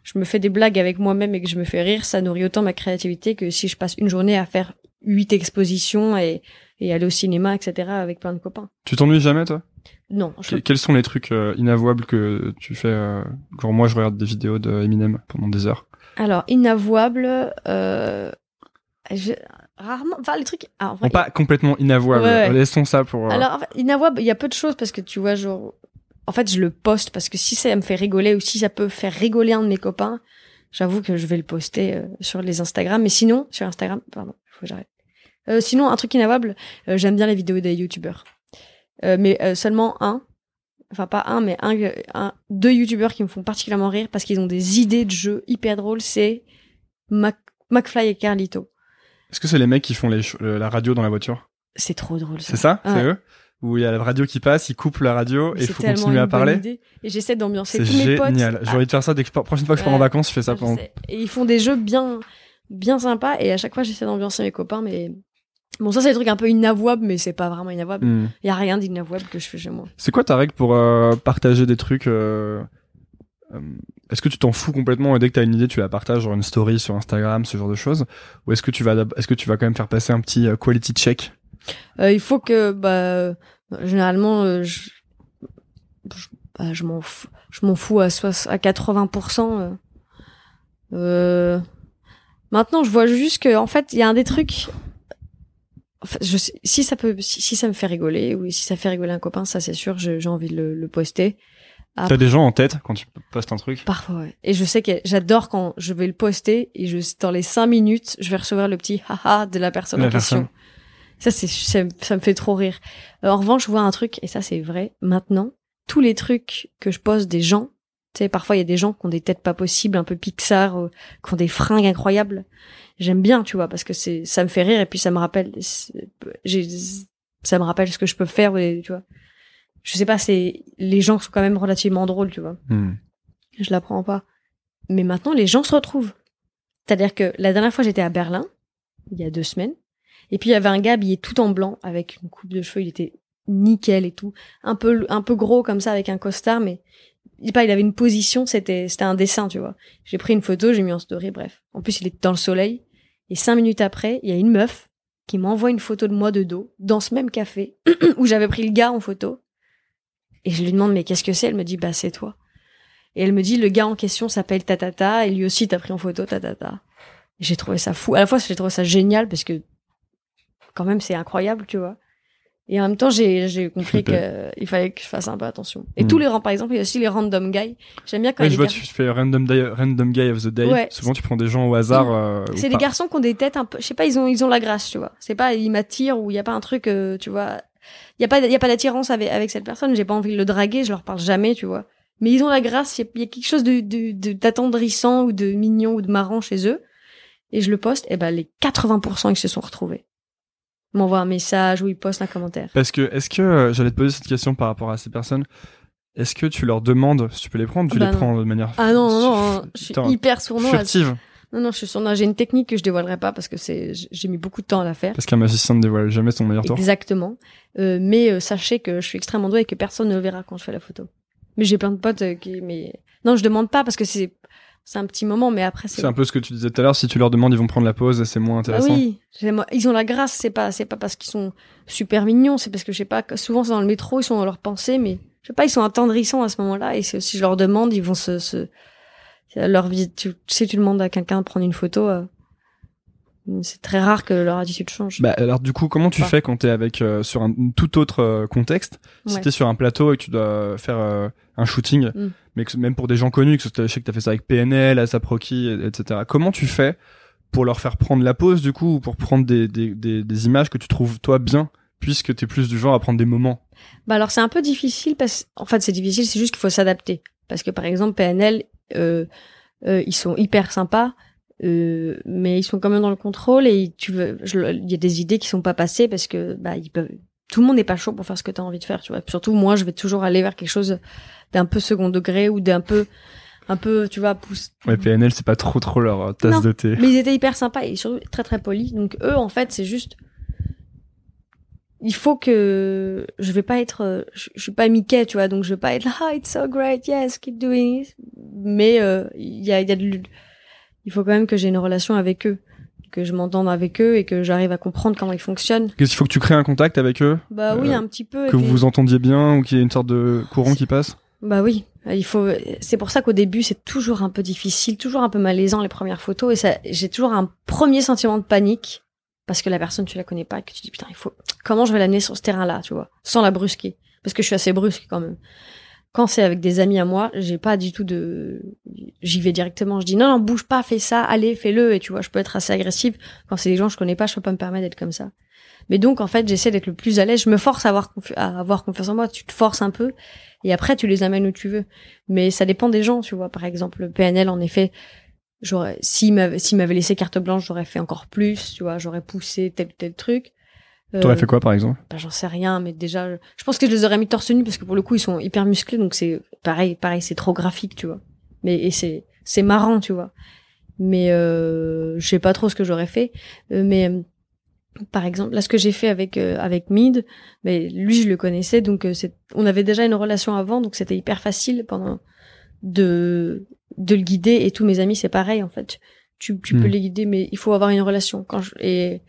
je me fais des blagues avec moi-même et que je me fais rire, ça nourrit autant ma créativité que si je passe une journée à faire huit expositions et, et aller au cinéma, etc. avec plein de copains. Tu t'ennuies jamais, toi? Non. Je... Quels sont les trucs euh, inavouables que tu fais euh... Genre moi, je regarde des vidéos de Eminem pendant des heures? Alors, inavouable, euh... Je rarement enfin les trucs ah, pas complètement inavouable laissons ça pour euh, alors inavouable il y a peu de choses parce que tu vois genre en fait je le poste parce que si ça me fait rigoler ou si ça peut faire rigoler un de mes copains j'avoue que je vais le poster euh, sur les Instagram. Mais sinon sur Instagram pardon faut que j'arrête. Euh, sinon un truc inavouable euh, j'aime bien les vidéos des youtubeurs. Mais seulement un enfin pas un mais un, un deux youtubeurs qui me font particulièrement rire parce qu'ils ont des idées de jeux hyper drôles c'est Mac, McFly et Carlito est-ce que c'est les mecs qui font les la radio dans la voiture? C'est trop drôle. C'est ça, C'est eux? Où il y a la radio qui passe, ils coupent la radio et il faut continuer à parler. Et j'essaie d'ambiancer tous mes potes. C'est génial. J'ai envie de faire ça dès que prochaine fois que je pars en vacances, je fais ça pendant. Et ils font des jeux bien bien sympas et à chaque fois j'essaie d'ambiancer mes copains mais Bon, ça, c'est des trucs un peu inavouables, mais c'est pas vraiment inavouable. Il hmm. y a rien d'inavouable que je fais chez moi. C'est quoi ta règle pour euh, partager des trucs euh, euh, est-ce que tu t'en fous complètement et dès que t'as une idée, tu la partages sur une story sur Instagram, ce genre de choses, ou est-ce que tu vas, est-ce que tu vas quand même faire passer un petit euh, quality check? Euh, Il faut que, bah, généralement, euh, je, bah, je m'en fous, je m'en fous à, à 80%. Euh, maintenant, je vois juste que, en fait, il y a un des trucs. si ça peut, si, ça me fait rigoler, ou si ça fait rigoler un copain, ça c'est sûr, j'ai envie de le poster. T'as des gens en tête quand tu postes un truc Parfois, ouais. Et je sais que j'adore quand je vais le poster et je, dans les cinq minutes, je vais recevoir le petit haha de la personne en question. Ça, c'est, ça, me fait trop rire. Euh, en revanche, je vois un truc, et ça, c'est vrai, maintenant, tous les trucs que je poste des gens, tu sais, parfois, il y a des gens qui ont des têtes pas possibles, un peu Pixar, euh, qui ont des fringues incroyables. J'aime bien, tu vois, parce que c'est, ça me fait rire et puis ça me rappelle, j'ai, ça me rappelle ce que je peux faire, tu vois je sais pas, c'est les gens sont quand même relativement drôles, tu vois. Hmm. Je l'apprends pas. Mais maintenant, les gens se retrouvent. C'est-à-dire que la dernière fois, j'étais à Berlin, il y a deux semaines, et puis il y avait un gars habillé tout en blanc avec une coupe de cheveux, il était nickel et tout, un peu un peu gros comme ça avec un costard, mais il pas, il avait une position, c'était c'était un dessin, tu vois. J'ai pris une photo, j'ai mis en story, bref. En plus, il était dans le soleil. Et cinq minutes après, il y a une meuf qui m'envoie une photo de moi de dos dans ce même café où j'avais pris le gars en photo et je lui demande, mais qu'est-ce que c'est? Elle me dit, bah, c'est toi. Et elle me dit, le gars en question s'appelle Tatata, et lui aussi t'a pris en photo Tatata. J'ai trouvé ça fou. À la fois, j'ai trouvé ça génial parce que, quand même, c'est incroyable, tu vois. Et en même temps, j'ai, j'ai compris qu'il fallait que je fasse un peu attention. Et hmm. tous les rangs, par exemple, il y a aussi les random guys. J'aime bien quand ouais, je vois, tu fais random, random guy of the day. Souvent, tu prends des gens au hasard. Hmm. Euh, c'est des garçons qui ont des têtes un peu, je sais pas, ils ont, ils ont la grâce, tu vois. C'est pas, ils m'attirent ou il y a pas un truc, euh, tu vois, il y a pas y a pas d'attirance avec avec cette personne. J'ai pas envie de le draguer je leur parle jamais tu vois. Mais ils ont la grâce il y, a quelque chose de d'attendrissant ou de mignon ou de marrant chez eux. Et je le poste et ben les 80% ils se sont retrouvés. M'envoient un message ou ils postent un commentaire. Parce que est-ce que euh, j'allais te poser cette question par rapport à ces personnes. Est-ce que tu leur demandes si tu peux les prendre tu bah les prends de manière ah non non, non je suis hyper sournoise. furtive non, non, je suis sur... j'ai une technique que je dévoilerai pas parce que c'est, j'ai mis beaucoup de temps à la faire. Parce qu'un magicien ne dévoile jamais son meilleur tour. Exactement. Euh, mais euh, sachez que je suis extrêmement douée et que personne ne verra quand je fais la photo. Mais j'ai plein de potes euh, qui, mais non, je demande pas parce que c'est, c'est un petit moment, mais après c'est. C'est un peu ce que tu disais tout à l'heure. Si tu leur demandes, ils vont prendre la pause, c'est moins Ah intéressant. oui, j'aime- ils ont la grâce. C'est pas, c'est pas parce qu'ils sont super mignons, c'est parce que je sais pas. Souvent, c'est dans le métro, ils sont dans leurs pensées, mais je sais pas, ils sont attendrissants à ce moment-là. Et si je leur demande, ils vont se, se leur vie. Tu, si tu demandes à quelqu'un de prendre une photo, euh, c'est très rare que leur attitude change. Bah alors du coup, comment tu fais quand t'es avec euh, sur un tout autre euh, contexte? Si Ouais. t'es sur un plateau et que tu dois faire euh, un shooting, Mm. mais que même pour des gens connus, que je sais que t'as fait ça avec PNL, Asaproki, et- etc. Comment tu fais pour leur faire prendre la pause du coup, ou pour prendre des, des, des, des images que tu trouves toi bien, puisque t'es plus du genre à prendre des moments? Bah alors c'est un peu difficile parce en fait c'est difficile, c'est juste qu'il faut s'adapter. Parce que par exemple PNL, euh, euh, ils sont hyper sympas, euh, mais ils sont quand même dans le contrôle et tu veux, il y a des idées qui sont pas passées parce que bah ils peuvent, tout le monde n'est pas chaud pour faire ce que tu as envie de faire, tu vois. Surtout moi, je vais toujours aller vers quelque chose d'un peu second degré ou d'un peu, un peu, tu vois, pousse. Ouais, PNL, c'est pas trop trop leur tasse Non. de thé. Mais ils étaient hyper sympas et surtout très très polis. Donc eux, en fait, c'est juste. Il faut que je vais pas être, je, je suis pas Mickey, tu vois, donc je vais pas être là, ah, it's so great, yes, keep doing it. Mais euh, il y a, il y a de, l- il faut quand même que j'ai une relation avec eux, que je m'entende avec eux et que j'arrive à comprendre comment ils fonctionnent. Qu'est-ce qu'il faut que tu crées un contact avec eux, Bah oui, Euh, un petit peu. que vous puis- vous entendiez bien ou qu'il y ait une sorte de courant qui passe? Bah oui, il faut. C'est pour ça qu'au début c'est toujours un peu difficile, toujours un peu malaisant les premières photos et ça, j'ai toujours un premier sentiment de panique parce que la personne tu la connais pas, et que tu dis putain il faut comment je vais l'amener sur ce terrain-là, tu vois, sans la brusquer parce que je suis assez brusque quand même. Quand c'est avec des amis à moi, j'ai pas du tout de, j'y vais directement. Je dis non non bouge pas, fais ça, allez fais-le et tu vois je peux être assez agressive. Quand c'est des gens que je connais pas, je peux pas me permettre d'être comme ça. Mais donc en fait j'essaie d'être le plus à l'aise. Je me force à avoir, à avoir confiance en moi. Tu te forces un peu et après tu les amènes où tu veux. Mais ça dépend des gens, tu vois. Par exemple, le PNL, en effet, j'aurais, s'il m'avait laissé carte blanche, j'aurais fait encore plus, tu vois. J'aurais poussé tel ou tel truc. Euh, T'aurais fait quoi par exemple? bah, j'en sais rien, mais déjà, je pense que je les aurais mis torse nu parce que pour le coup, ils sont hyper musclés, donc c'est pareil, pareil, c'est trop graphique, tu vois. Mais et c'est c'est marrant, tu vois. Mais euh, je sais pas trop ce que j'aurais fait. Euh, mais euh, par exemple, là, ce que j'ai fait avec euh, avec Mid, mais lui, je le connaissais, donc euh, c'est, on avait déjà une relation avant, donc c'était hyper facile pendant de de le guider. Et tous mes amis, c'est pareil, en fait. Tu tu peux Hmm. les guider, mais il faut avoir une relation. Quand je, et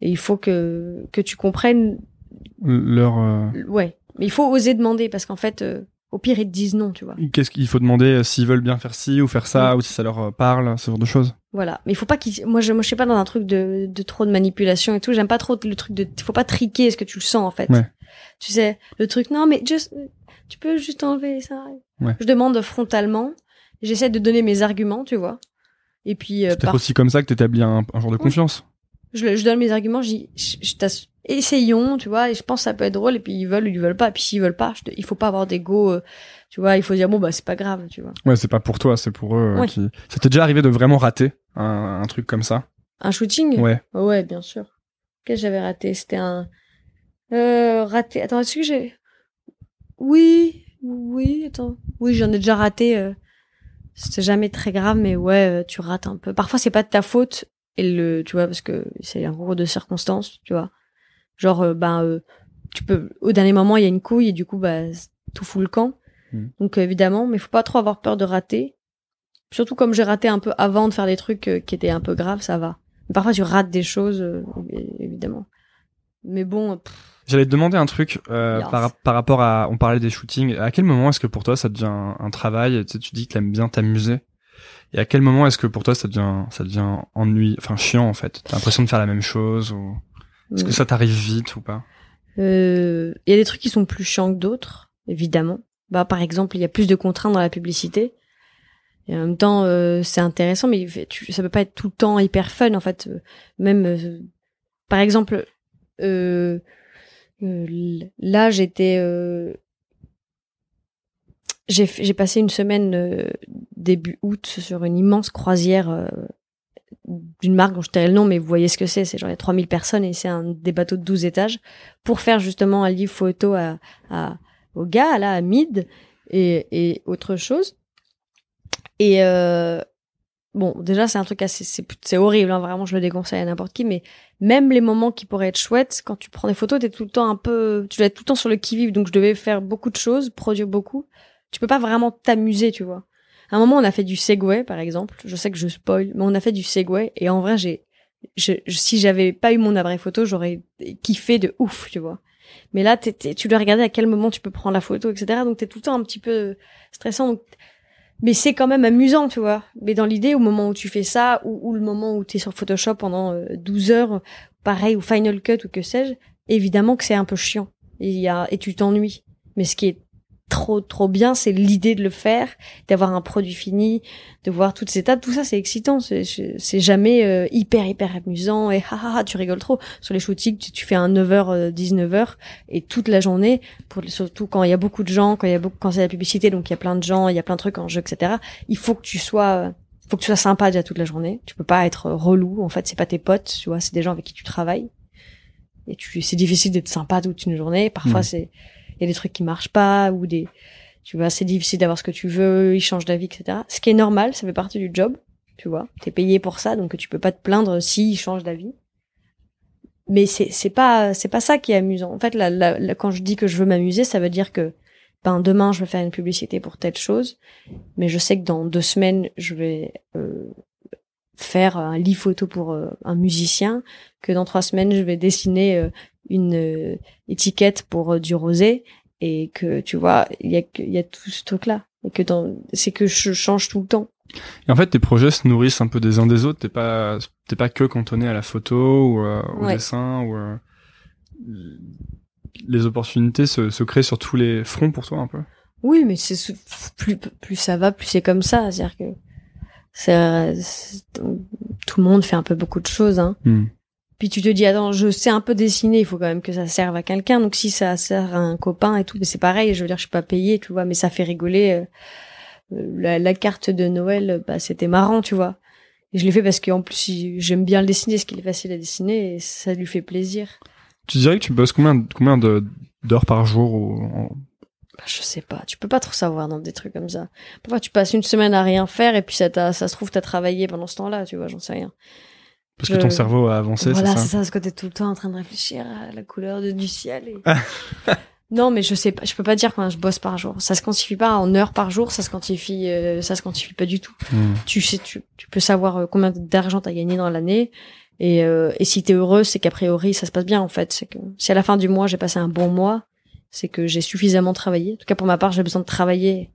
et il faut que que tu comprennes Leur euh, Ouais, mais il faut oser demander parce qu'en fait, euh, au pire, ils te disent non, tu vois. Qu'est-ce qu'il faut demander euh, s'ils veulent bien faire ci ou faire ça ou si ça leur euh, parle, ce genre de choses. Voilà, mais il faut pas qu'ils. Moi, je, moi, je sais pas dans un truc de, de trop de manipulation et tout. J'aime pas trop le truc de. Faut pas triquer ce que tu le sens en fait. Ouais. Tu sais, le truc. Non, mais just, tu peux juste enlever ça. Ouais. Je demande frontalement. J'essaie de donner mes arguments, tu vois. Et puis, C'est peut-être par- aussi comme ça que t'établis un, un genre de confiance. Je, donne mes arguments. Je dis, je, je t'ass- essayons, tu vois. Et je pense que ça peut être drôle. Et puis ils veulent ou ils veulent pas. Et puis s'ils veulent pas, je te- il faut pas avoir d'ego. euh, tu vois, il faut dire bon bah c'est pas grave, tu vois. Ouais, c'est pas pour toi, c'est pour eux. euh, Ouais. qui... Ça t'est déjà arrivé de vraiment rater un, un truc comme ça? Un shooting? Ouais. Ouais, bien sûr. Qu'est-ce que j'avais raté? C'était un euh, raté. Attends, est-ce que j'ai Oui, oui. Attends, oui, j'en ai déjà raté. euh, C'était jamais très grave, mais ouais, tu rates un peu. Parfois, c'est pas de ta faute et le, tu vois, parce que c'est un gros de circonstances, tu vois. Genre, euh, ben, euh, tu peux. Au dernier moment, il y a une couille et du coup, bah, tout fout le camp. Mhm. Donc évidemment, mais faut pas trop avoir peur de rater. Surtout comme j'ai raté un peu avant de faire des trucs euh, qui étaient un peu graves, ça va. Mais parfois tu rates des choses, euh, évidemment. Mais bon, J'allais te demander un truc euh, Yes. par, par rapport à. On parlait des shootings. À quel moment est-ce que pour toi ça devient un, un travail? Tu sais, tu dis que t'aimes bien t'amuser. Et à quel moment est-ce que pour toi ça devient ça devient ennui, enfin chiant en fait? T'as l'impression de faire la même chose ou est-ce que ça t'arrive vite ou pas? Euh, il y a des trucs qui sont plus chiants que d'autres, évidemment. Bah par exemple, il y a plus de contraintes dans la publicité. Et en même temps, euh, c'est intéressant, mais tu, ça peut pas être tout le temps hyper fun en fait. Euh, Même, euh, par exemple, euh, là j'étais, euh, j'ai passé une semaine euh, début août sur une immense croisière euh, d'une marque dont je tairai le nom, mais vous voyez ce que c'est. C'est genre il y a 3000 personnes et c'est un des bateaux de 12 étages pour faire justement un livre photo à, à au gars là à Mid et, et autre chose. Et euh, bon, déjà c'est un truc assez c'est horrible, hein, vraiment je le déconseille à n'importe qui, mais même les moments qui pourraient être chouettes, quand tu prends des photos, t'es tout le temps un peu, tu dois être tout le temps sur le qui vive, donc je devais faire beaucoup de choses, produire beaucoup. Tu peux pas vraiment t'amuser, tu vois. À un moment, on a fait du Segway, par exemple. Je sais que je spoil, mais on a fait du Segway. Et en vrai, j'ai, je, si j'avais pas eu mon appareil photo, j'aurais kiffé de ouf, tu vois. Mais là, t'es- tu dois regarder à quel moment tu peux prendre la photo, etc. Donc t'es tout le temps un petit peu stressant. Mais c'est quand même amusant, tu vois. Mais dans l'idée, au moment où tu fais ça, ou, ou le moment où t'es sur Photoshop pendant euh, 12 heures, pareil, ou Final Cut, ou que sais-je, évidemment que c'est un peu chiant. Et, y a, et tu t'ennuies. Mais ce qui est trop trop bien, c'est l'idée de le faire, d'avoir un produit fini, de voir toutes ces étapes, tout ça c'est excitant, c'est jamais euh, hyper hyper amusant et ha, ha, ha, tu rigoles trop. Sur les shootings, tu, tu fais un 9h 19h et toute la journée pour surtout quand il y a beaucoup de gens, quand il y a beaucoup quand c'est la publicité donc il y a plein de gens, il y a plein de trucs en jeu etc. Il faut que tu sois euh, faut que tu sois sympa déjà toute la journée. Tu peux pas être euh, relou. En fait, c'est pas tes potes, tu vois, c'est des gens avec qui tu travailles. Et tu, c'est difficile d'être sympa toute une journée. Parfois, Mhm. c'est, y a des trucs qui marchent pas ou des, tu vois, c'est difficile d'avoir ce que tu veux, ils changent d'avis, etc. Ce qui est normal, ça fait partie du job, tu vois. T'es payé pour ça, donc tu peux pas te plaindre s'ils changent d'avis. Mais c'est, c'est pas, c'est pas ça qui est amusant. En fait, là, quand je dis que je veux m'amuser, ça veut dire que, ben, demain, je vais faire une publicité pour telle chose, mais je sais que dans deux semaines, je vais, euh, faire un lit photo pour euh, un musicien, que dans trois semaines, je vais dessiner euh, une euh, étiquette pour euh, du rosé, et que, tu vois, il y a, que- il y a tout ce truc-là. Et que dans, c'est que je change tout le temps. Et en fait, tes projets se nourrissent un peu des uns des autres. T'es pas, t'es pas que cantonné à la photo ou euh, au Ouais. dessin ou euh, les opportunités se, se créent sur tous les fronts pour toi un peu. Oui, mais c'est plus plus ça va, plus c'est comme ça. C'est-à-dire que c'est, c'est- tout le monde fait un peu beaucoup de choses. Hein. Hmm. Puis tu te dis attends, je sais un peu dessiner, il faut quand même que ça serve à quelqu'un. Donc si ça sert à un copain et tout, mais c'est pareil. Je veux dire, je suis pas payée, tu vois, mais ça fait rigoler. euh, euh, La, la carte de Noël, bah c'était marrant, tu vois. Et je l'ai fait parce qu'en plus j'aime bien le dessiner, parce qu'il est facile à dessiner et ça lui fait plaisir. Tu dirais que tu bosses combien, combien d'heures par jour Bah, Je sais pas, tu peux pas trop savoir dans des trucs comme ça. Parfois tu passes une semaine à rien faire et puis ça, ça se trouve t'as travaillé pendant ce temps-là, tu vois, j'en sais rien. Parce que ton cerveau a avancé, voilà, c'est c'est ça. ça, parce que t'es tout le temps en train de réfléchir à la couleur de- du ciel. Et... non, mais je sais pas, je peux pas dire combien je bosse par jour. Ça se quantifie pas en heures par jour, ça se quantifie, euh, ça se quantifie pas du tout. Hmm. Tu sais, tu, tu peux savoir euh, combien d'argent t'as gagné dans l'année. Et, euh, et si t'es heureux, c'est qu'a priori ça se passe bien en fait. C'est que si à la fin du mois j'ai passé un bon mois, c'est que j'ai suffisamment travaillé. En tout cas pour ma part, j'ai besoin de travailler.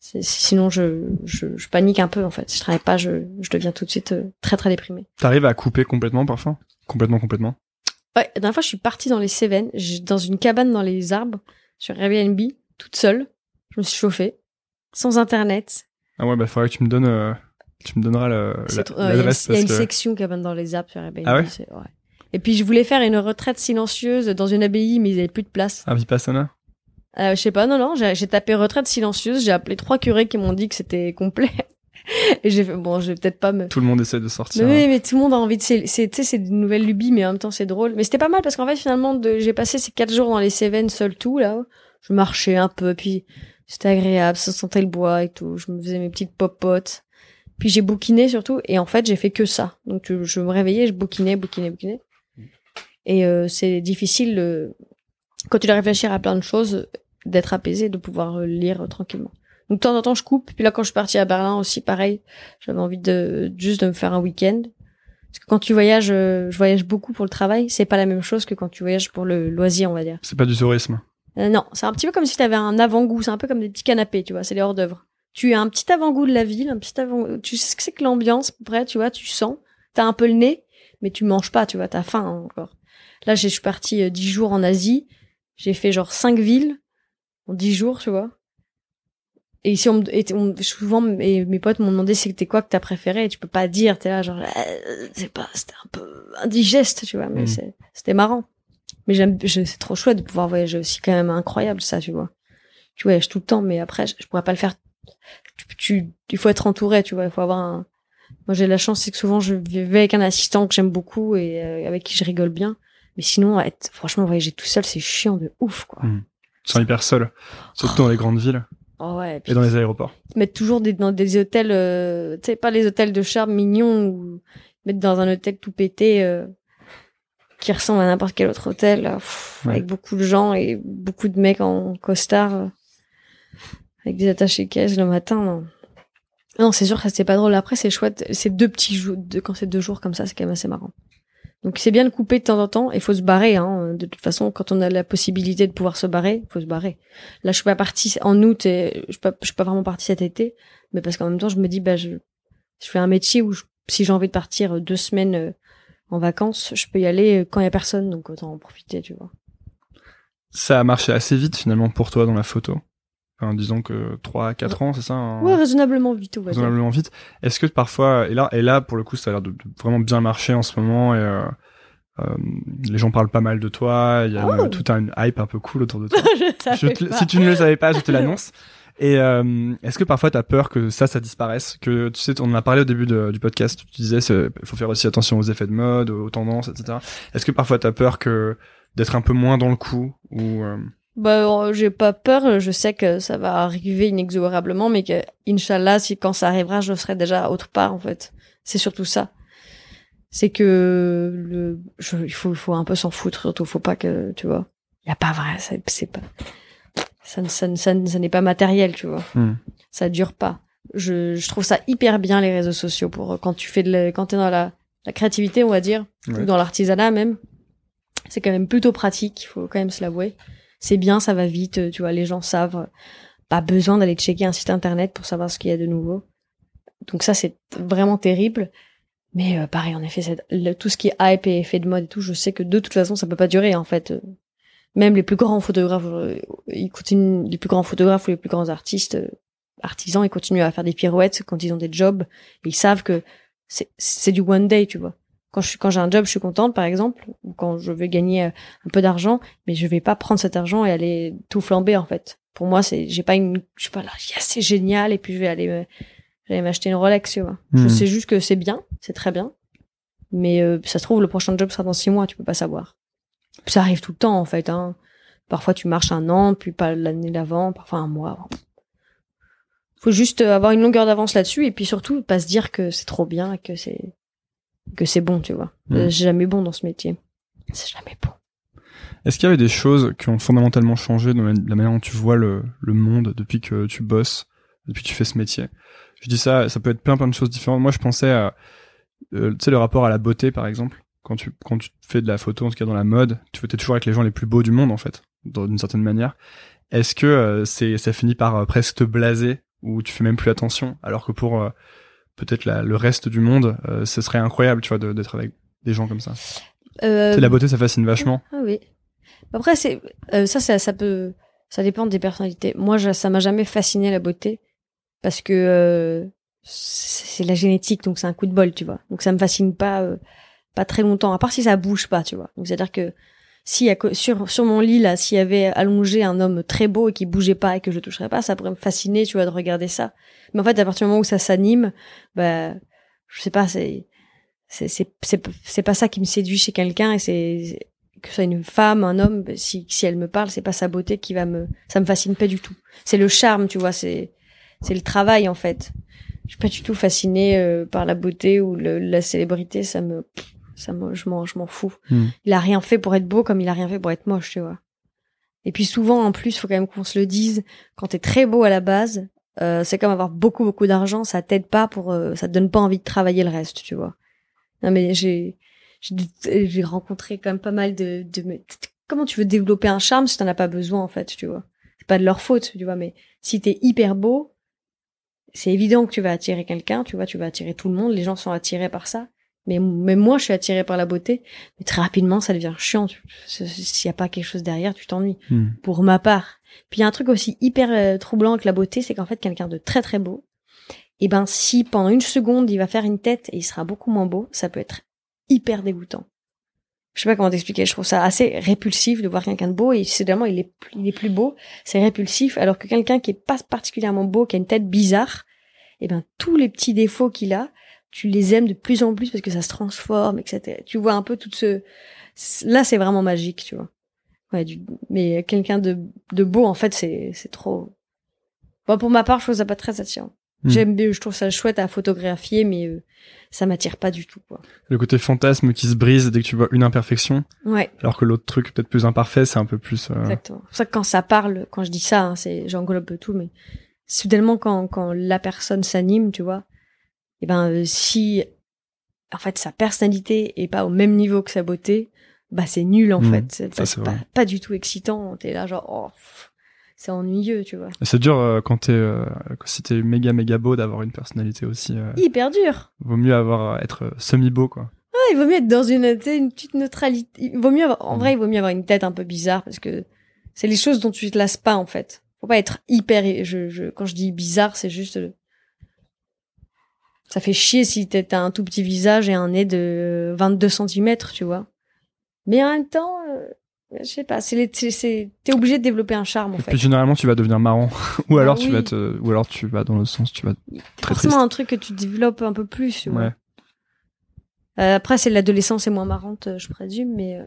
Sinon je, je, je panique un peu en fait. Si je travaille pas, je, je deviens tout de suite euh, très très déprimée. T'arrives à couper complètement parfois? Complètement, complètement? Ouais, la dernière fois, je suis partie dans les Cévennes, dans une cabane dans les arbres, sur Airbnb, toute seule. Je me suis chauffée, sans internet. Ah ouais, bah faudrait que tu me donnes, euh, tu me donneras C'est la- euh, Il y a une- l'adresse il que section cabane dans les arbres sur Airbnb. Ah ouais? ouais. Et puis, je voulais faire une retraite silencieuse dans une abbaye, mais ils avaient plus de place. à Vipassana. Euh, je sais pas, non, non, j'ai tapé retraite silencieuse, j'ai appelé trois curés qui m'ont dit que c'était complet. Et j'ai fait, bon, je vais peut-être pas me... Tout le monde essaie de sortir. Mais oui, mais tout le monde a envie de. C'est, c'est- tu sais, c'est une nouvelle lubie, mais en même temps, c'est drôle. Mais c'était pas mal parce qu'en fait, finalement, de, j'ai passé ces quatre jours dans les Cévennes seul tout, là. Je marchais un peu, puis c'était agréable, ça sentait le bois et tout. Je me faisais mes petites popotes. Puis j'ai bouquiné surtout, et en fait, j'ai fait que ça. Donc, je, je me réveillais, je bouquinais, bouquinais, bouquinais. Et euh, c'est difficile, euh, quand tu dois réfléchir à plein de choses, d'être apaisé, de pouvoir euh, lire euh, tranquillement. Donc, de temps en temps, je coupe. Puis là, quand je suis partie à Berlin aussi, pareil, j'avais envie de juste de me faire un week-end. Parce que quand tu voyages, euh, je voyage beaucoup pour le travail, c'est pas la même chose que quand tu voyages pour le loisir, on va dire. C'est pas du tourisme. Euh, non, c'est un petit peu comme si tu avais un avant-goût, c'est un peu comme des petits canapés, tu vois, c'est les hors d'œuvre. Tu as un petit avant-goût de la ville, un petit avant tu sais ce que c'est que l'ambiance, près, tu vois, tu sens, t'as un peu le nez, mais tu manges pas, tu vois, t'as faim hein, encore. Là, je suis partie dix jours en Asie, j'ai fait genre cinq villes en dix jours, tu vois. Et ici, on, et on- souvent, mes, mes potes m'ont demandé c'était quoi que t'as préféré, et tu peux pas dire, t'es là genre, euh, c'est pas, c'était un peu indigeste, tu vois, mais Mm. c'est- c'était marrant. Mais j'aime, c'est trop chouette de pouvoir voyager aussi, quand même incroyable ça, tu vois. Tu voyages tout le temps, mais après, je, je pourrais pas le faire. Tu, tu, il faut être entouré, tu vois, il faut avoir un. Moi, j'ai la chance, c'est que souvent, je vais avec un assistant que j'aime beaucoup et euh, avec qui je rigole bien. Mais sinon, être, franchement, voyager tout seul, c'est chiant de ouf, quoi. Mm. Te sens hyper seul. Surtout dans les grandes villes Oh ouais. puis et dans les aéroports. mettre toujours des, dans des hôtels, euh, tu sais, pas les hôtels de charme mignons ou mettre dans un hôtel tout pété euh, qui ressemble à n'importe quel autre hôtel, là, pff, Ouais. avec beaucoup de gens et beaucoup de mecs en costard, euh, avec des attachés caisses le matin, non. Non, c'est sûr que c'était pas drôle. Après, c'est chouette. C'est deux petits jours, de, quand c'est deux jours comme ça, c'est quand même assez marrant. Donc c'est bien de couper de temps en temps. Il faut se barrer. Hein. De toute façon, quand on a la possibilité de pouvoir se barrer, il faut se barrer. Là, je suis pas partie en août et je suis pas, je vraiment partie cet été, mais parce qu'en même temps, je me dis, bah, je, je fais un métier où si j'ai envie de partir deux semaines euh, en vacances, je peux y aller quand il y a personne, donc autant en profiter, tu vois. Ça a marché assez vite finalement pour toi dans la photo. Enfin, disons que 3 4 ans, c'est ça hein Ouais, raisonnablement vite, Raisonnablement vite. Est-ce que parfois et là et là pour le coup ça a l'air de, vraiment bien marcher en ce moment et euh, euh, les gens parlent pas mal de toi, il y a oh. tout un hype un peu cool autour de toi. je si tu ne le savais pas, je te l'annonce. Et euh, est-ce que parfois tu as peur que ça, ça disparaisse? Que tu sais, on en a parlé au début du podcast. Tu disais, il faut faire aussi attention aux effets de mode, aux tendances, etc. Est-ce que parfois tu as peur que d'être un peu moins dans le coup ou euh, bah, j'ai pas peur. Je sais que ça va arriver inexorablement, mais que, inshallah, si quand ça arrivera, je serai déjà autre part, en fait. C'est surtout ça. C'est que le, il faut, il faut un peu s'en foutre, surtout. Faut pas que, tu vois. Y a pas vrai, c'est pas, ça, ça, ça, ça n'est pas matériel, tu vois. Hmm. Ça dure pas. Je, je trouve ça hyper bien, les réseaux sociaux, pour quand tu fais de la, quand t'es dans la, la créativité, on va dire, ou dans l'artisanat même. C'est quand même plutôt pratique, il faut quand même se l'avouer c'est bien, ça va vite, tu vois, les gens savent, pas besoin d'aller checker un site internet pour savoir ce qu'il y a de nouveau. Donc ça, c'est vraiment terrible. Mais euh, pareil, en effet, tout ce qui est hype et effet de mode et tout, je sais que de toute façon, ça peut pas durer en fait. Même les plus grands photographes, euh, ils continuent, les plus grands photographes ou les plus grands artistes, euh, artisans, ils continuent à faire des pirouettes quand ils ont des jobs. ils savent que c'est du one day, tu vois quand je suis quand j'ai un job, je suis contente par exemple, ou quand je veux gagner euh, un peu d'argent, mais je vais pas prendre cet argent et aller tout flamber en fait. Pour moi, c'est j'ai pas une je suis pas là, c'est génial et puis je vais aller j'allais m'acheter une Rolex, tu vois. Je hmm. sais juste que c'est bien, c'est très bien. Mais euh, ça se trouve le prochain job sera dans six mois, tu peux pas savoir. Ça arrive tout le temps en fait hein. Parfois tu marches un an, puis pas l'année d'avant, parfois un mois. Faut juste avoir une longueur d'avance là-dessus et puis surtout pas se dire que c'est trop bien que c'est que c'est bon, tu vois. C'est hmm. jamais bon dans ce métier. C'est jamais bon. Est-ce qu'il y avait des choses qui ont fondamentalement changé dans la manière dont tu vois le, le monde depuis que tu bosses, depuis que tu fais ce métier? Je dis ça, ça peut être plein plein de choses différentes. Moi, je pensais à, euh, tu sais, le rapport à la beauté, par exemple. Quand tu, quand tu fais de la photo, en tout cas dans la mode, tu es toujours avec les gens les plus beaux du monde, en fait, d'une certaine manière. Est-ce que euh, c'est, ça finit par euh, presque te blaser, ou tu fais même plus attention, alors que pour peut-être le reste du monde, euh, ce serait incroyable, tu vois, d'être avec des gens comme ça. Euh... la beauté, ça fascine vachement. Ah oui. Après, c'est euh, ça, ça, ça peut, ça dépend des personnalités. Moi, ça m'a jamais fasciné la beauté parce que c'est la génétique, donc c'est un coup de bol, tu vois. Donc ça me fascine pas, pas très longtemps. À part si ça bouge pas, tu vois. Donc c'est à dire que si sur sur mon lit là, s'il y avait allongé un homme très beau et qui bougeait pas et que je toucherais pas, ça pourrait me fasciner, tu vois, de regarder ça. Mais en fait, à partir du moment où ça s'anime, bah, je sais pas, c'est c'est c'est c'est pas ça qui me séduit chez quelqu'un et c'est que ce soit une femme, un homme, bah, si si elle me parle, c'est pas sa beauté qui va me ça me fascine pas du tout. C'est le charme, tu vois, c'est c'est le travail en fait. Je suis pas du tout fascinée euh, par la beauté ou le, la célébrité, ça me ça je m'en, je m'en fous. Hmm. Il a rien fait pour être beau comme il a rien fait pour être moche, tu vois. Et puis souvent, en plus, faut quand même qu'on se le dise, quand t'es très beau à la base, euh, c'est comme avoir beaucoup beaucoup d'argent, ça t'aide pas pour, euh, ça te donne pas envie de travailler le reste, tu vois. Non mais j'ai, j'ai rencontré quand même pas mal de, de, comment tu veux développer un charme si t'en as pas besoin en fait, tu vois. C'est pas de leur faute, tu vois, mais si t'es hyper beau, c'est évident que tu vas attirer quelqu'un, tu vois, tu vas attirer tout le monde, les gens sont attirés par ça. Mais même moi, je suis attirée par la beauté, mais très rapidement, ça devient chiant. S'il y a pas quelque chose derrière, tu t'ennuies. Hmm. Pour ma part. Puis il y a un truc aussi hyper euh, troublant avec la beauté, c'est qu'en fait, quelqu'un de très très beau, et eh ben si pendant une seconde il va faire une tête et il sera beaucoup moins beau, ça peut être hyper dégoûtant. Je sais pas comment t'expliquer. Je trouve ça assez répulsif de voir quelqu'un de beau et soudainement il est il est plus beau, c'est répulsif. Alors que quelqu'un qui est pas particulièrement beau, qui a une tête bizarre, et eh ben tous les petits défauts qu'il a, tu les aimes de plus en plus parce que ça se transforme, etc. Tu vois un peu tout ce, là c'est vraiment magique, tu vois. Ouais, mais quelqu'un de, de beau en fait c'est c'est trop. Bon, pour ma part, je trouve ça pas très attirant. Hmm. J'aime, je trouve ça chouette à photographier, mais euh, ça m'attire pas du tout. Quoi. Le côté fantasme qui se brise dès que tu vois une imperfection. Ouais. Alors que l'autre truc peut-être plus imparfait, c'est un peu plus. Euh... Exactement. C'est pour ça que quand ça parle, quand je dis ça, hein, c'est j'englobe tout, mais soudainement quand quand la personne s'anime, tu vois, et ben euh, si en fait sa personnalité est pas au même niveau que sa beauté, bah c'est nul en Mmh, fait. C'est ça, pas, pas, du tout excitant. T'es là genre oh, pff, c'est ennuyeux, tu vois. C'est dur euh, quand t'es, euh, si t'es méga méga beau d'avoir une personnalité aussi. euh, Hyper dur. vaut mieux avoir être semi beau quoi. Ouais, il vaut mieux être dans une, une petite neutralité. Il vaut mieux avoir- en Mm. vrai, il vaut mieux avoir une tête un peu bizarre parce que c'est les choses dont tu te lasses pas, en fait. Faut pas être hyper, je, je, quand je dis bizarre, c'est juste, euh, ça fait chier si t'as un tout petit visage et un nez de 22 cm, tu vois. Mais en même temps, euh, je sais pas, c'est t'es obligé de développer un charme, en Et fait. puis généralement tu vas devenir marrant ou Ah alors tu vas te, ou alors tu vas dans l'autre sens, tu vas. très Forcément triste. un truc que tu développes un peu plus, tu vois. Ouais. Euh, après, c'est l'adolescence est moins marrante, euh, je présume, mais euh,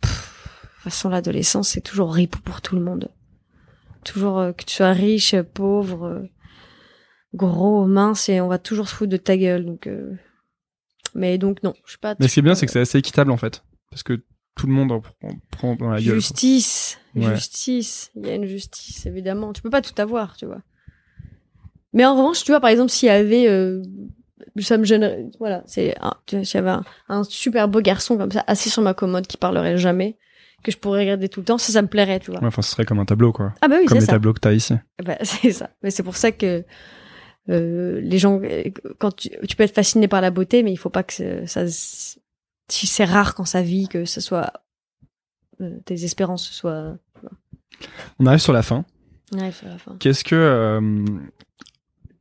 pff, de toute façon, l'adolescence, c'est toujours ripou pour tout le monde. Toujours euh, que tu sois riche, pauvre, gros, mince, et on va toujours se foutre de ta gueule. Donc, euh, mais donc non, je sais pas. Mais ce qui est bien c'est que c'est assez équitable en fait parce que tout le monde en prend, dans la gueule. justice, Ouais. justice. Il y a une justice, évidemment. Tu peux pas tout avoir, tu vois. Mais en revanche, tu vois, par exemple, s'il y avait, euh, ça me gênerait, voilà, c'est, s'il y avait un, un super beau garçon comme ça, assis sur ma commode, qui parlerait jamais, que je pourrais regarder tout le temps, ça, ça me plairait, tu vois. Ouais, enfin ce serait comme un tableau quoi. Ah bah oui, comme les ça. tableaux que t'as ici. Bah, c'est ça. Mais c'est pour ça que euh, les gens, euh, quand tu, tu peux être fasciné par la beauté, mais il faut pas que ça, si c'est rare quand ça vit que ce soit euh, tes espérances soient. On arrive sur la fin. Ouais, c'est la fin. Qu'est-ce que euh,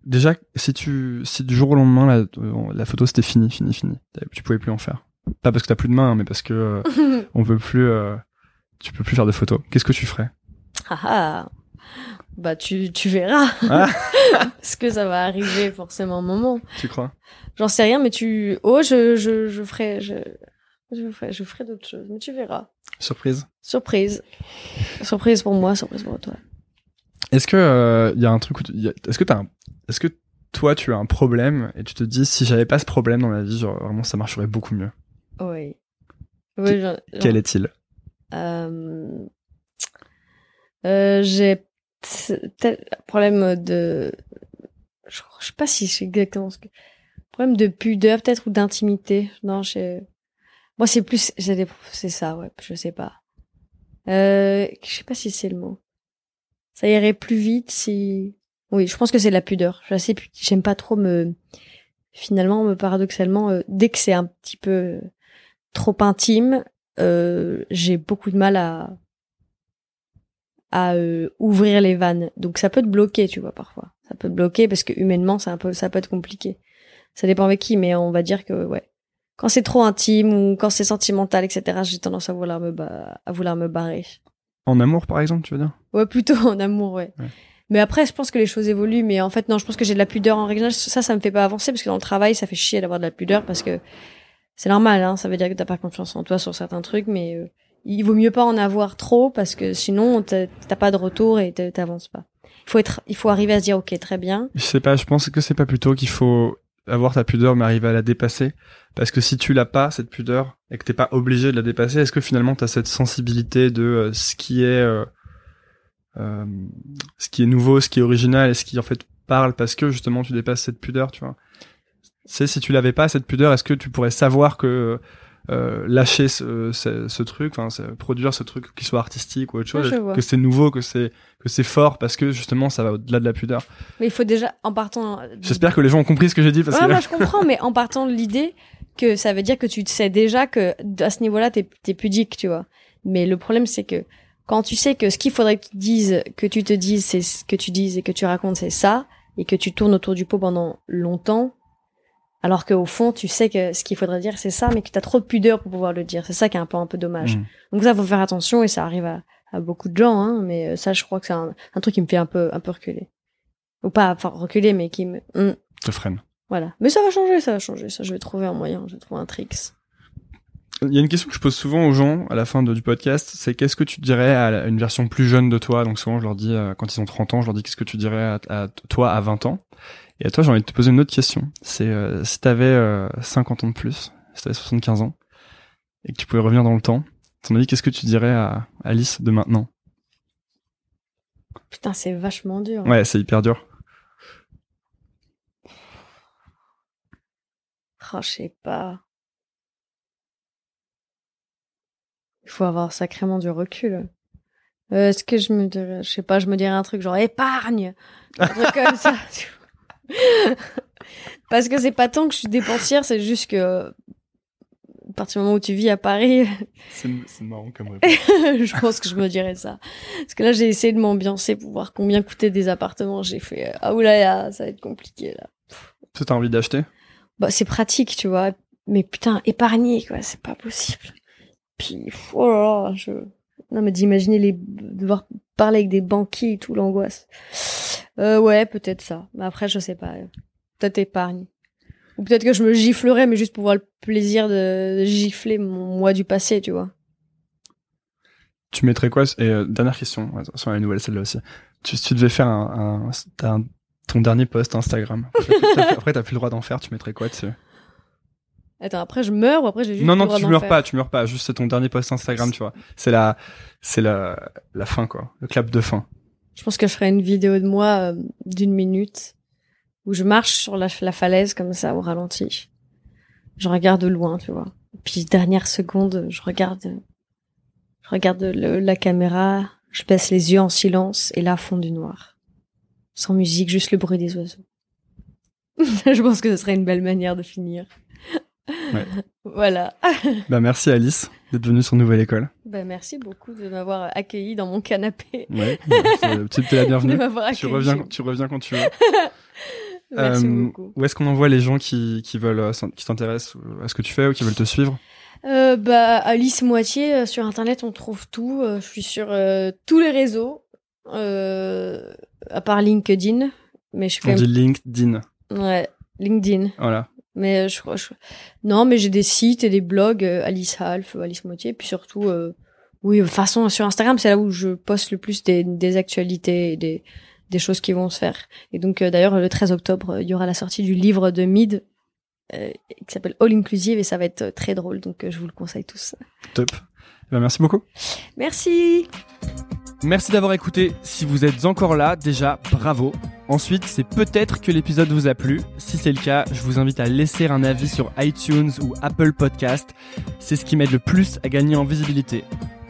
déjà si tu si du jour au lendemain la, la photo c'était fini fini fini tu pouvais plus en faire pas parce que t'as plus de main hein, mais parce que on veut plus tu peux plus faire de photos qu'est-ce que tu ferais? Ah ah. Bah tu tu verras. Ah. Parce que ça va arriver forcément un moment. tu crois? J'en sais rien, mais tu. Oh, je je je ferai je je ferai je ferai d'autres choses, mais tu verras. surprise Surprise. Surprise pour moi, surprise pour toi. est-ce que il y a un truc où tu- y a- est-ce que t'as un- est-ce que toi tu as un problème et tu te dis si j'avais pas ce problème dans ma vie genre vraiment ça marcherait beaucoup mieux? Oui. Quel est-il? Euh, euh, j'ai problème de, je, je sais pas si c'est exactement ce que, problème de pudeur peut-être ou d'intimité. Non, j'ai, moi c'est plus, des, c'est ça, ouais, je sais pas. Euh, je sais pas si c'est le mot. Ça irait plus vite si, oui, je pense que c'est la pudeur. Je assez j'aime pas trop me, finalement, me paradoxalement, euh, dès que c'est un petit peu trop intime, euh, j'ai beaucoup de mal à à euh, ouvrir les vannes. Donc ça peut te bloquer, tu vois, parfois. Ça peut te bloquer parce que humainement, c'est un peu, ça peut être compliqué. Ça dépend avec qui, mais on va dire que ouais. Quand c'est trop intime ou quand c'est sentimental, etc., j'ai tendance à vouloir me ba- à vouloir me barrer. en amour par exemple tu veux dire? Ouais, plutôt en amour, ouais. Ouais. Mais après, je pense que les choses évoluent. Mais en fait, non, je pense que j'ai de la pudeur en règle générale. Ça, ça me fait pas avancer parce que dans le travail, ça fait chier d'avoir de la pudeur parce que c'est normal. Hein, ça veut dire que t'as pas confiance en toi sur certains trucs, mais euh, il vaut mieux pas en avoir trop parce que sinon t'as pas de retour et t'a- t'avances pas. Il faut être, il faut arriver à se dire ok, très bien. Je sais pas, je pense que c'est pas plutôt qu'il faut avoir ta pudeur mais arriver à la dépasser. Parce que si tu l'as pas, cette pudeur, et que t'es pas obligé de la dépasser, est-ce que finalement t'as cette sensibilité de euh, ce qui est, euh, euh, ce qui est nouveau, ce qui est original et ce qui en fait parle parce que justement tu dépasses cette pudeur, tu vois? C'est si tu l'avais pas cette pudeur, est-ce que tu pourrais savoir que euh, lâcher ce, ce, ce truc, enfin produire ce truc qui soit artistique ou autre chose, que c'est nouveau, que c'est que c'est fort parce que justement ça va au-delà de la pudeur. Mais il faut déjà en partant. J'espère que les gens ont compris ce que j'ai dit parce Ouais, que moi je comprends, mais en partant de l'idée que ça veut dire que tu sais déjà que à ce niveau-là t'es es pudique, tu vois. Mais le problème c'est que quand tu sais que ce qu'il faudrait que tu dises, que tu te dises, c'est ce que tu dises et que tu racontes, c'est ça, et que tu tournes autour du pot pendant longtemps, alors qu'au fond tu sais que ce qu'il faudrait dire c'est ça, mais que t'as trop de pudeur pour pouvoir le dire. C'est ça qui est un peu un peu dommage. Mm. Donc ça faut faire attention et ça arrive à, à beaucoup de gens, hein, mais euh, ça je crois que c'est un, un truc qui me fait un peu un peu reculer. Ou pas enfin reculer, mais qui me Hum. te freine. Voilà. Mais ça va changer, ça va changer. Ça, je vais trouver un moyen, je vais trouver un tricks. Il y a une question que je pose souvent aux gens à la fin de- du podcast, c'est qu'est-ce que tu dirais à une version plus jeune de toi? Donc souvent je leur dis, euh, quand ils ont 30 ans, je leur dis qu'est-ce que tu dirais à, à toi à 20 ans? Et à toi j'ai envie de te poser une autre question. C'est euh, si t'avais euh, 50 ans de plus, si t'avais 75 ans, et que tu pouvais revenir dans le temps, à ton avis qu'est-ce que tu dirais à Alice de maintenant? Putain, c'est vachement dur. Ouais, c'est hyper dur. Oh, je sais pas. Il faut avoir sacrément du recul. Euh, Est-ce que je me dirais, je sais pas, je me dirais un truc genre épargne, un truc comme ça. tu. Parce que c'est pas tant que je suis dépensière, c'est juste que à partir du moment où tu vis à Paris, C'est marrant comme réponse. je pense que je me dirais ça. Parce que là, j'ai essayé de m'ambiancer pour voir combien coûtaient des appartements. J'ai fait euh, ah oulala, ça va être compliqué là. Toi, t'as envie d'acheter? Bah c'est pratique, tu vois. Mais putain, épargner quoi, c'est pas possible. Puis oh là là, je non mais d'imaginer les devoir parler avec des banquiers et tout l'angoisse. Euh, ouais, peut-être ça. Mais après, je sais pas. Peut-être épargne. Ou peut-être que je me giflerais, mais juste pour voir le plaisir de gifler mon moi du passé, tu vois. Tu mettrais quoi Et euh, dernière question, attention à la nouvelle celle-là aussi. Tu, tu devais faire un, un, t'as un- ton dernier post Instagram. Après, t'as plus- le droit d'en faire. Tu mettrais quoi dessus? Attends, après je meurs ou après j'ai juste Non, non, tu meurs pas. Tu meurs pas. Juste c'est ton dernier post Instagram, tu vois. C'est la, c'est la, la fin quoi. Le clap de fin. Je pense que je ferai une vidéo de moi euh, d'une minute où je marche sur la, la falaise comme ça au ralenti. Je regarde de loin, tu vois. Puis dernière seconde, je regarde, je regarde le- la caméra, je baisse les yeux en silence et là fond du noir, sans musique, juste le bruit des oiseaux. je pense que ce serait une belle manière de finir. Ouais. Voilà. Bah merci Alice d'être venue sur Nouvelle École. Ben, merci beaucoup de m'avoir accueilli dans mon canapé. Ouais. c'est- Tu es la bienvenue. Tu reviens, tu reviens quand tu veux. Merci Euh, beaucoup. Où est-ce qu'on envoie les gens qui, qui veulent, euh, qui s'intéressent à ce que tu fais ou qui veulent te suivre? Euh, bah, Alice Moitié, euh, sur Internet, on trouve tout. Euh, je suis sur tous les réseaux, à part LinkedIn. Mais je suis On dit LinkedIn. Ouais, LinkedIn. Voilà. Mais euh, je crois... je- Non, mais j'ai des sites et des blogs, euh, Alice Half, Alice Moitié. Puis surtout, euh, oui, de toute façon, sur Instagram, c'est là où je poste le plus des, des actualités et des, des choses qui vont se faire. Et donc, euh, d'ailleurs, le 13 octobre, il y aura la sortie du livre de Mid, euh, qui s'appelle All Inclusive, et ça va être très drôle. Donc, je vous le conseille tous. Top. Eh ben, merci beaucoup. Merci Merci d'avoir écouté. Si vous êtes encore là, déjà, bravo. Ensuite, c'est peut-être que l'épisode vous a plu. Si c'est le cas, je vous invite à laisser un avis sur iTunes ou Apple Podcast. C'est ce qui m'aide le plus à gagner en visibilité.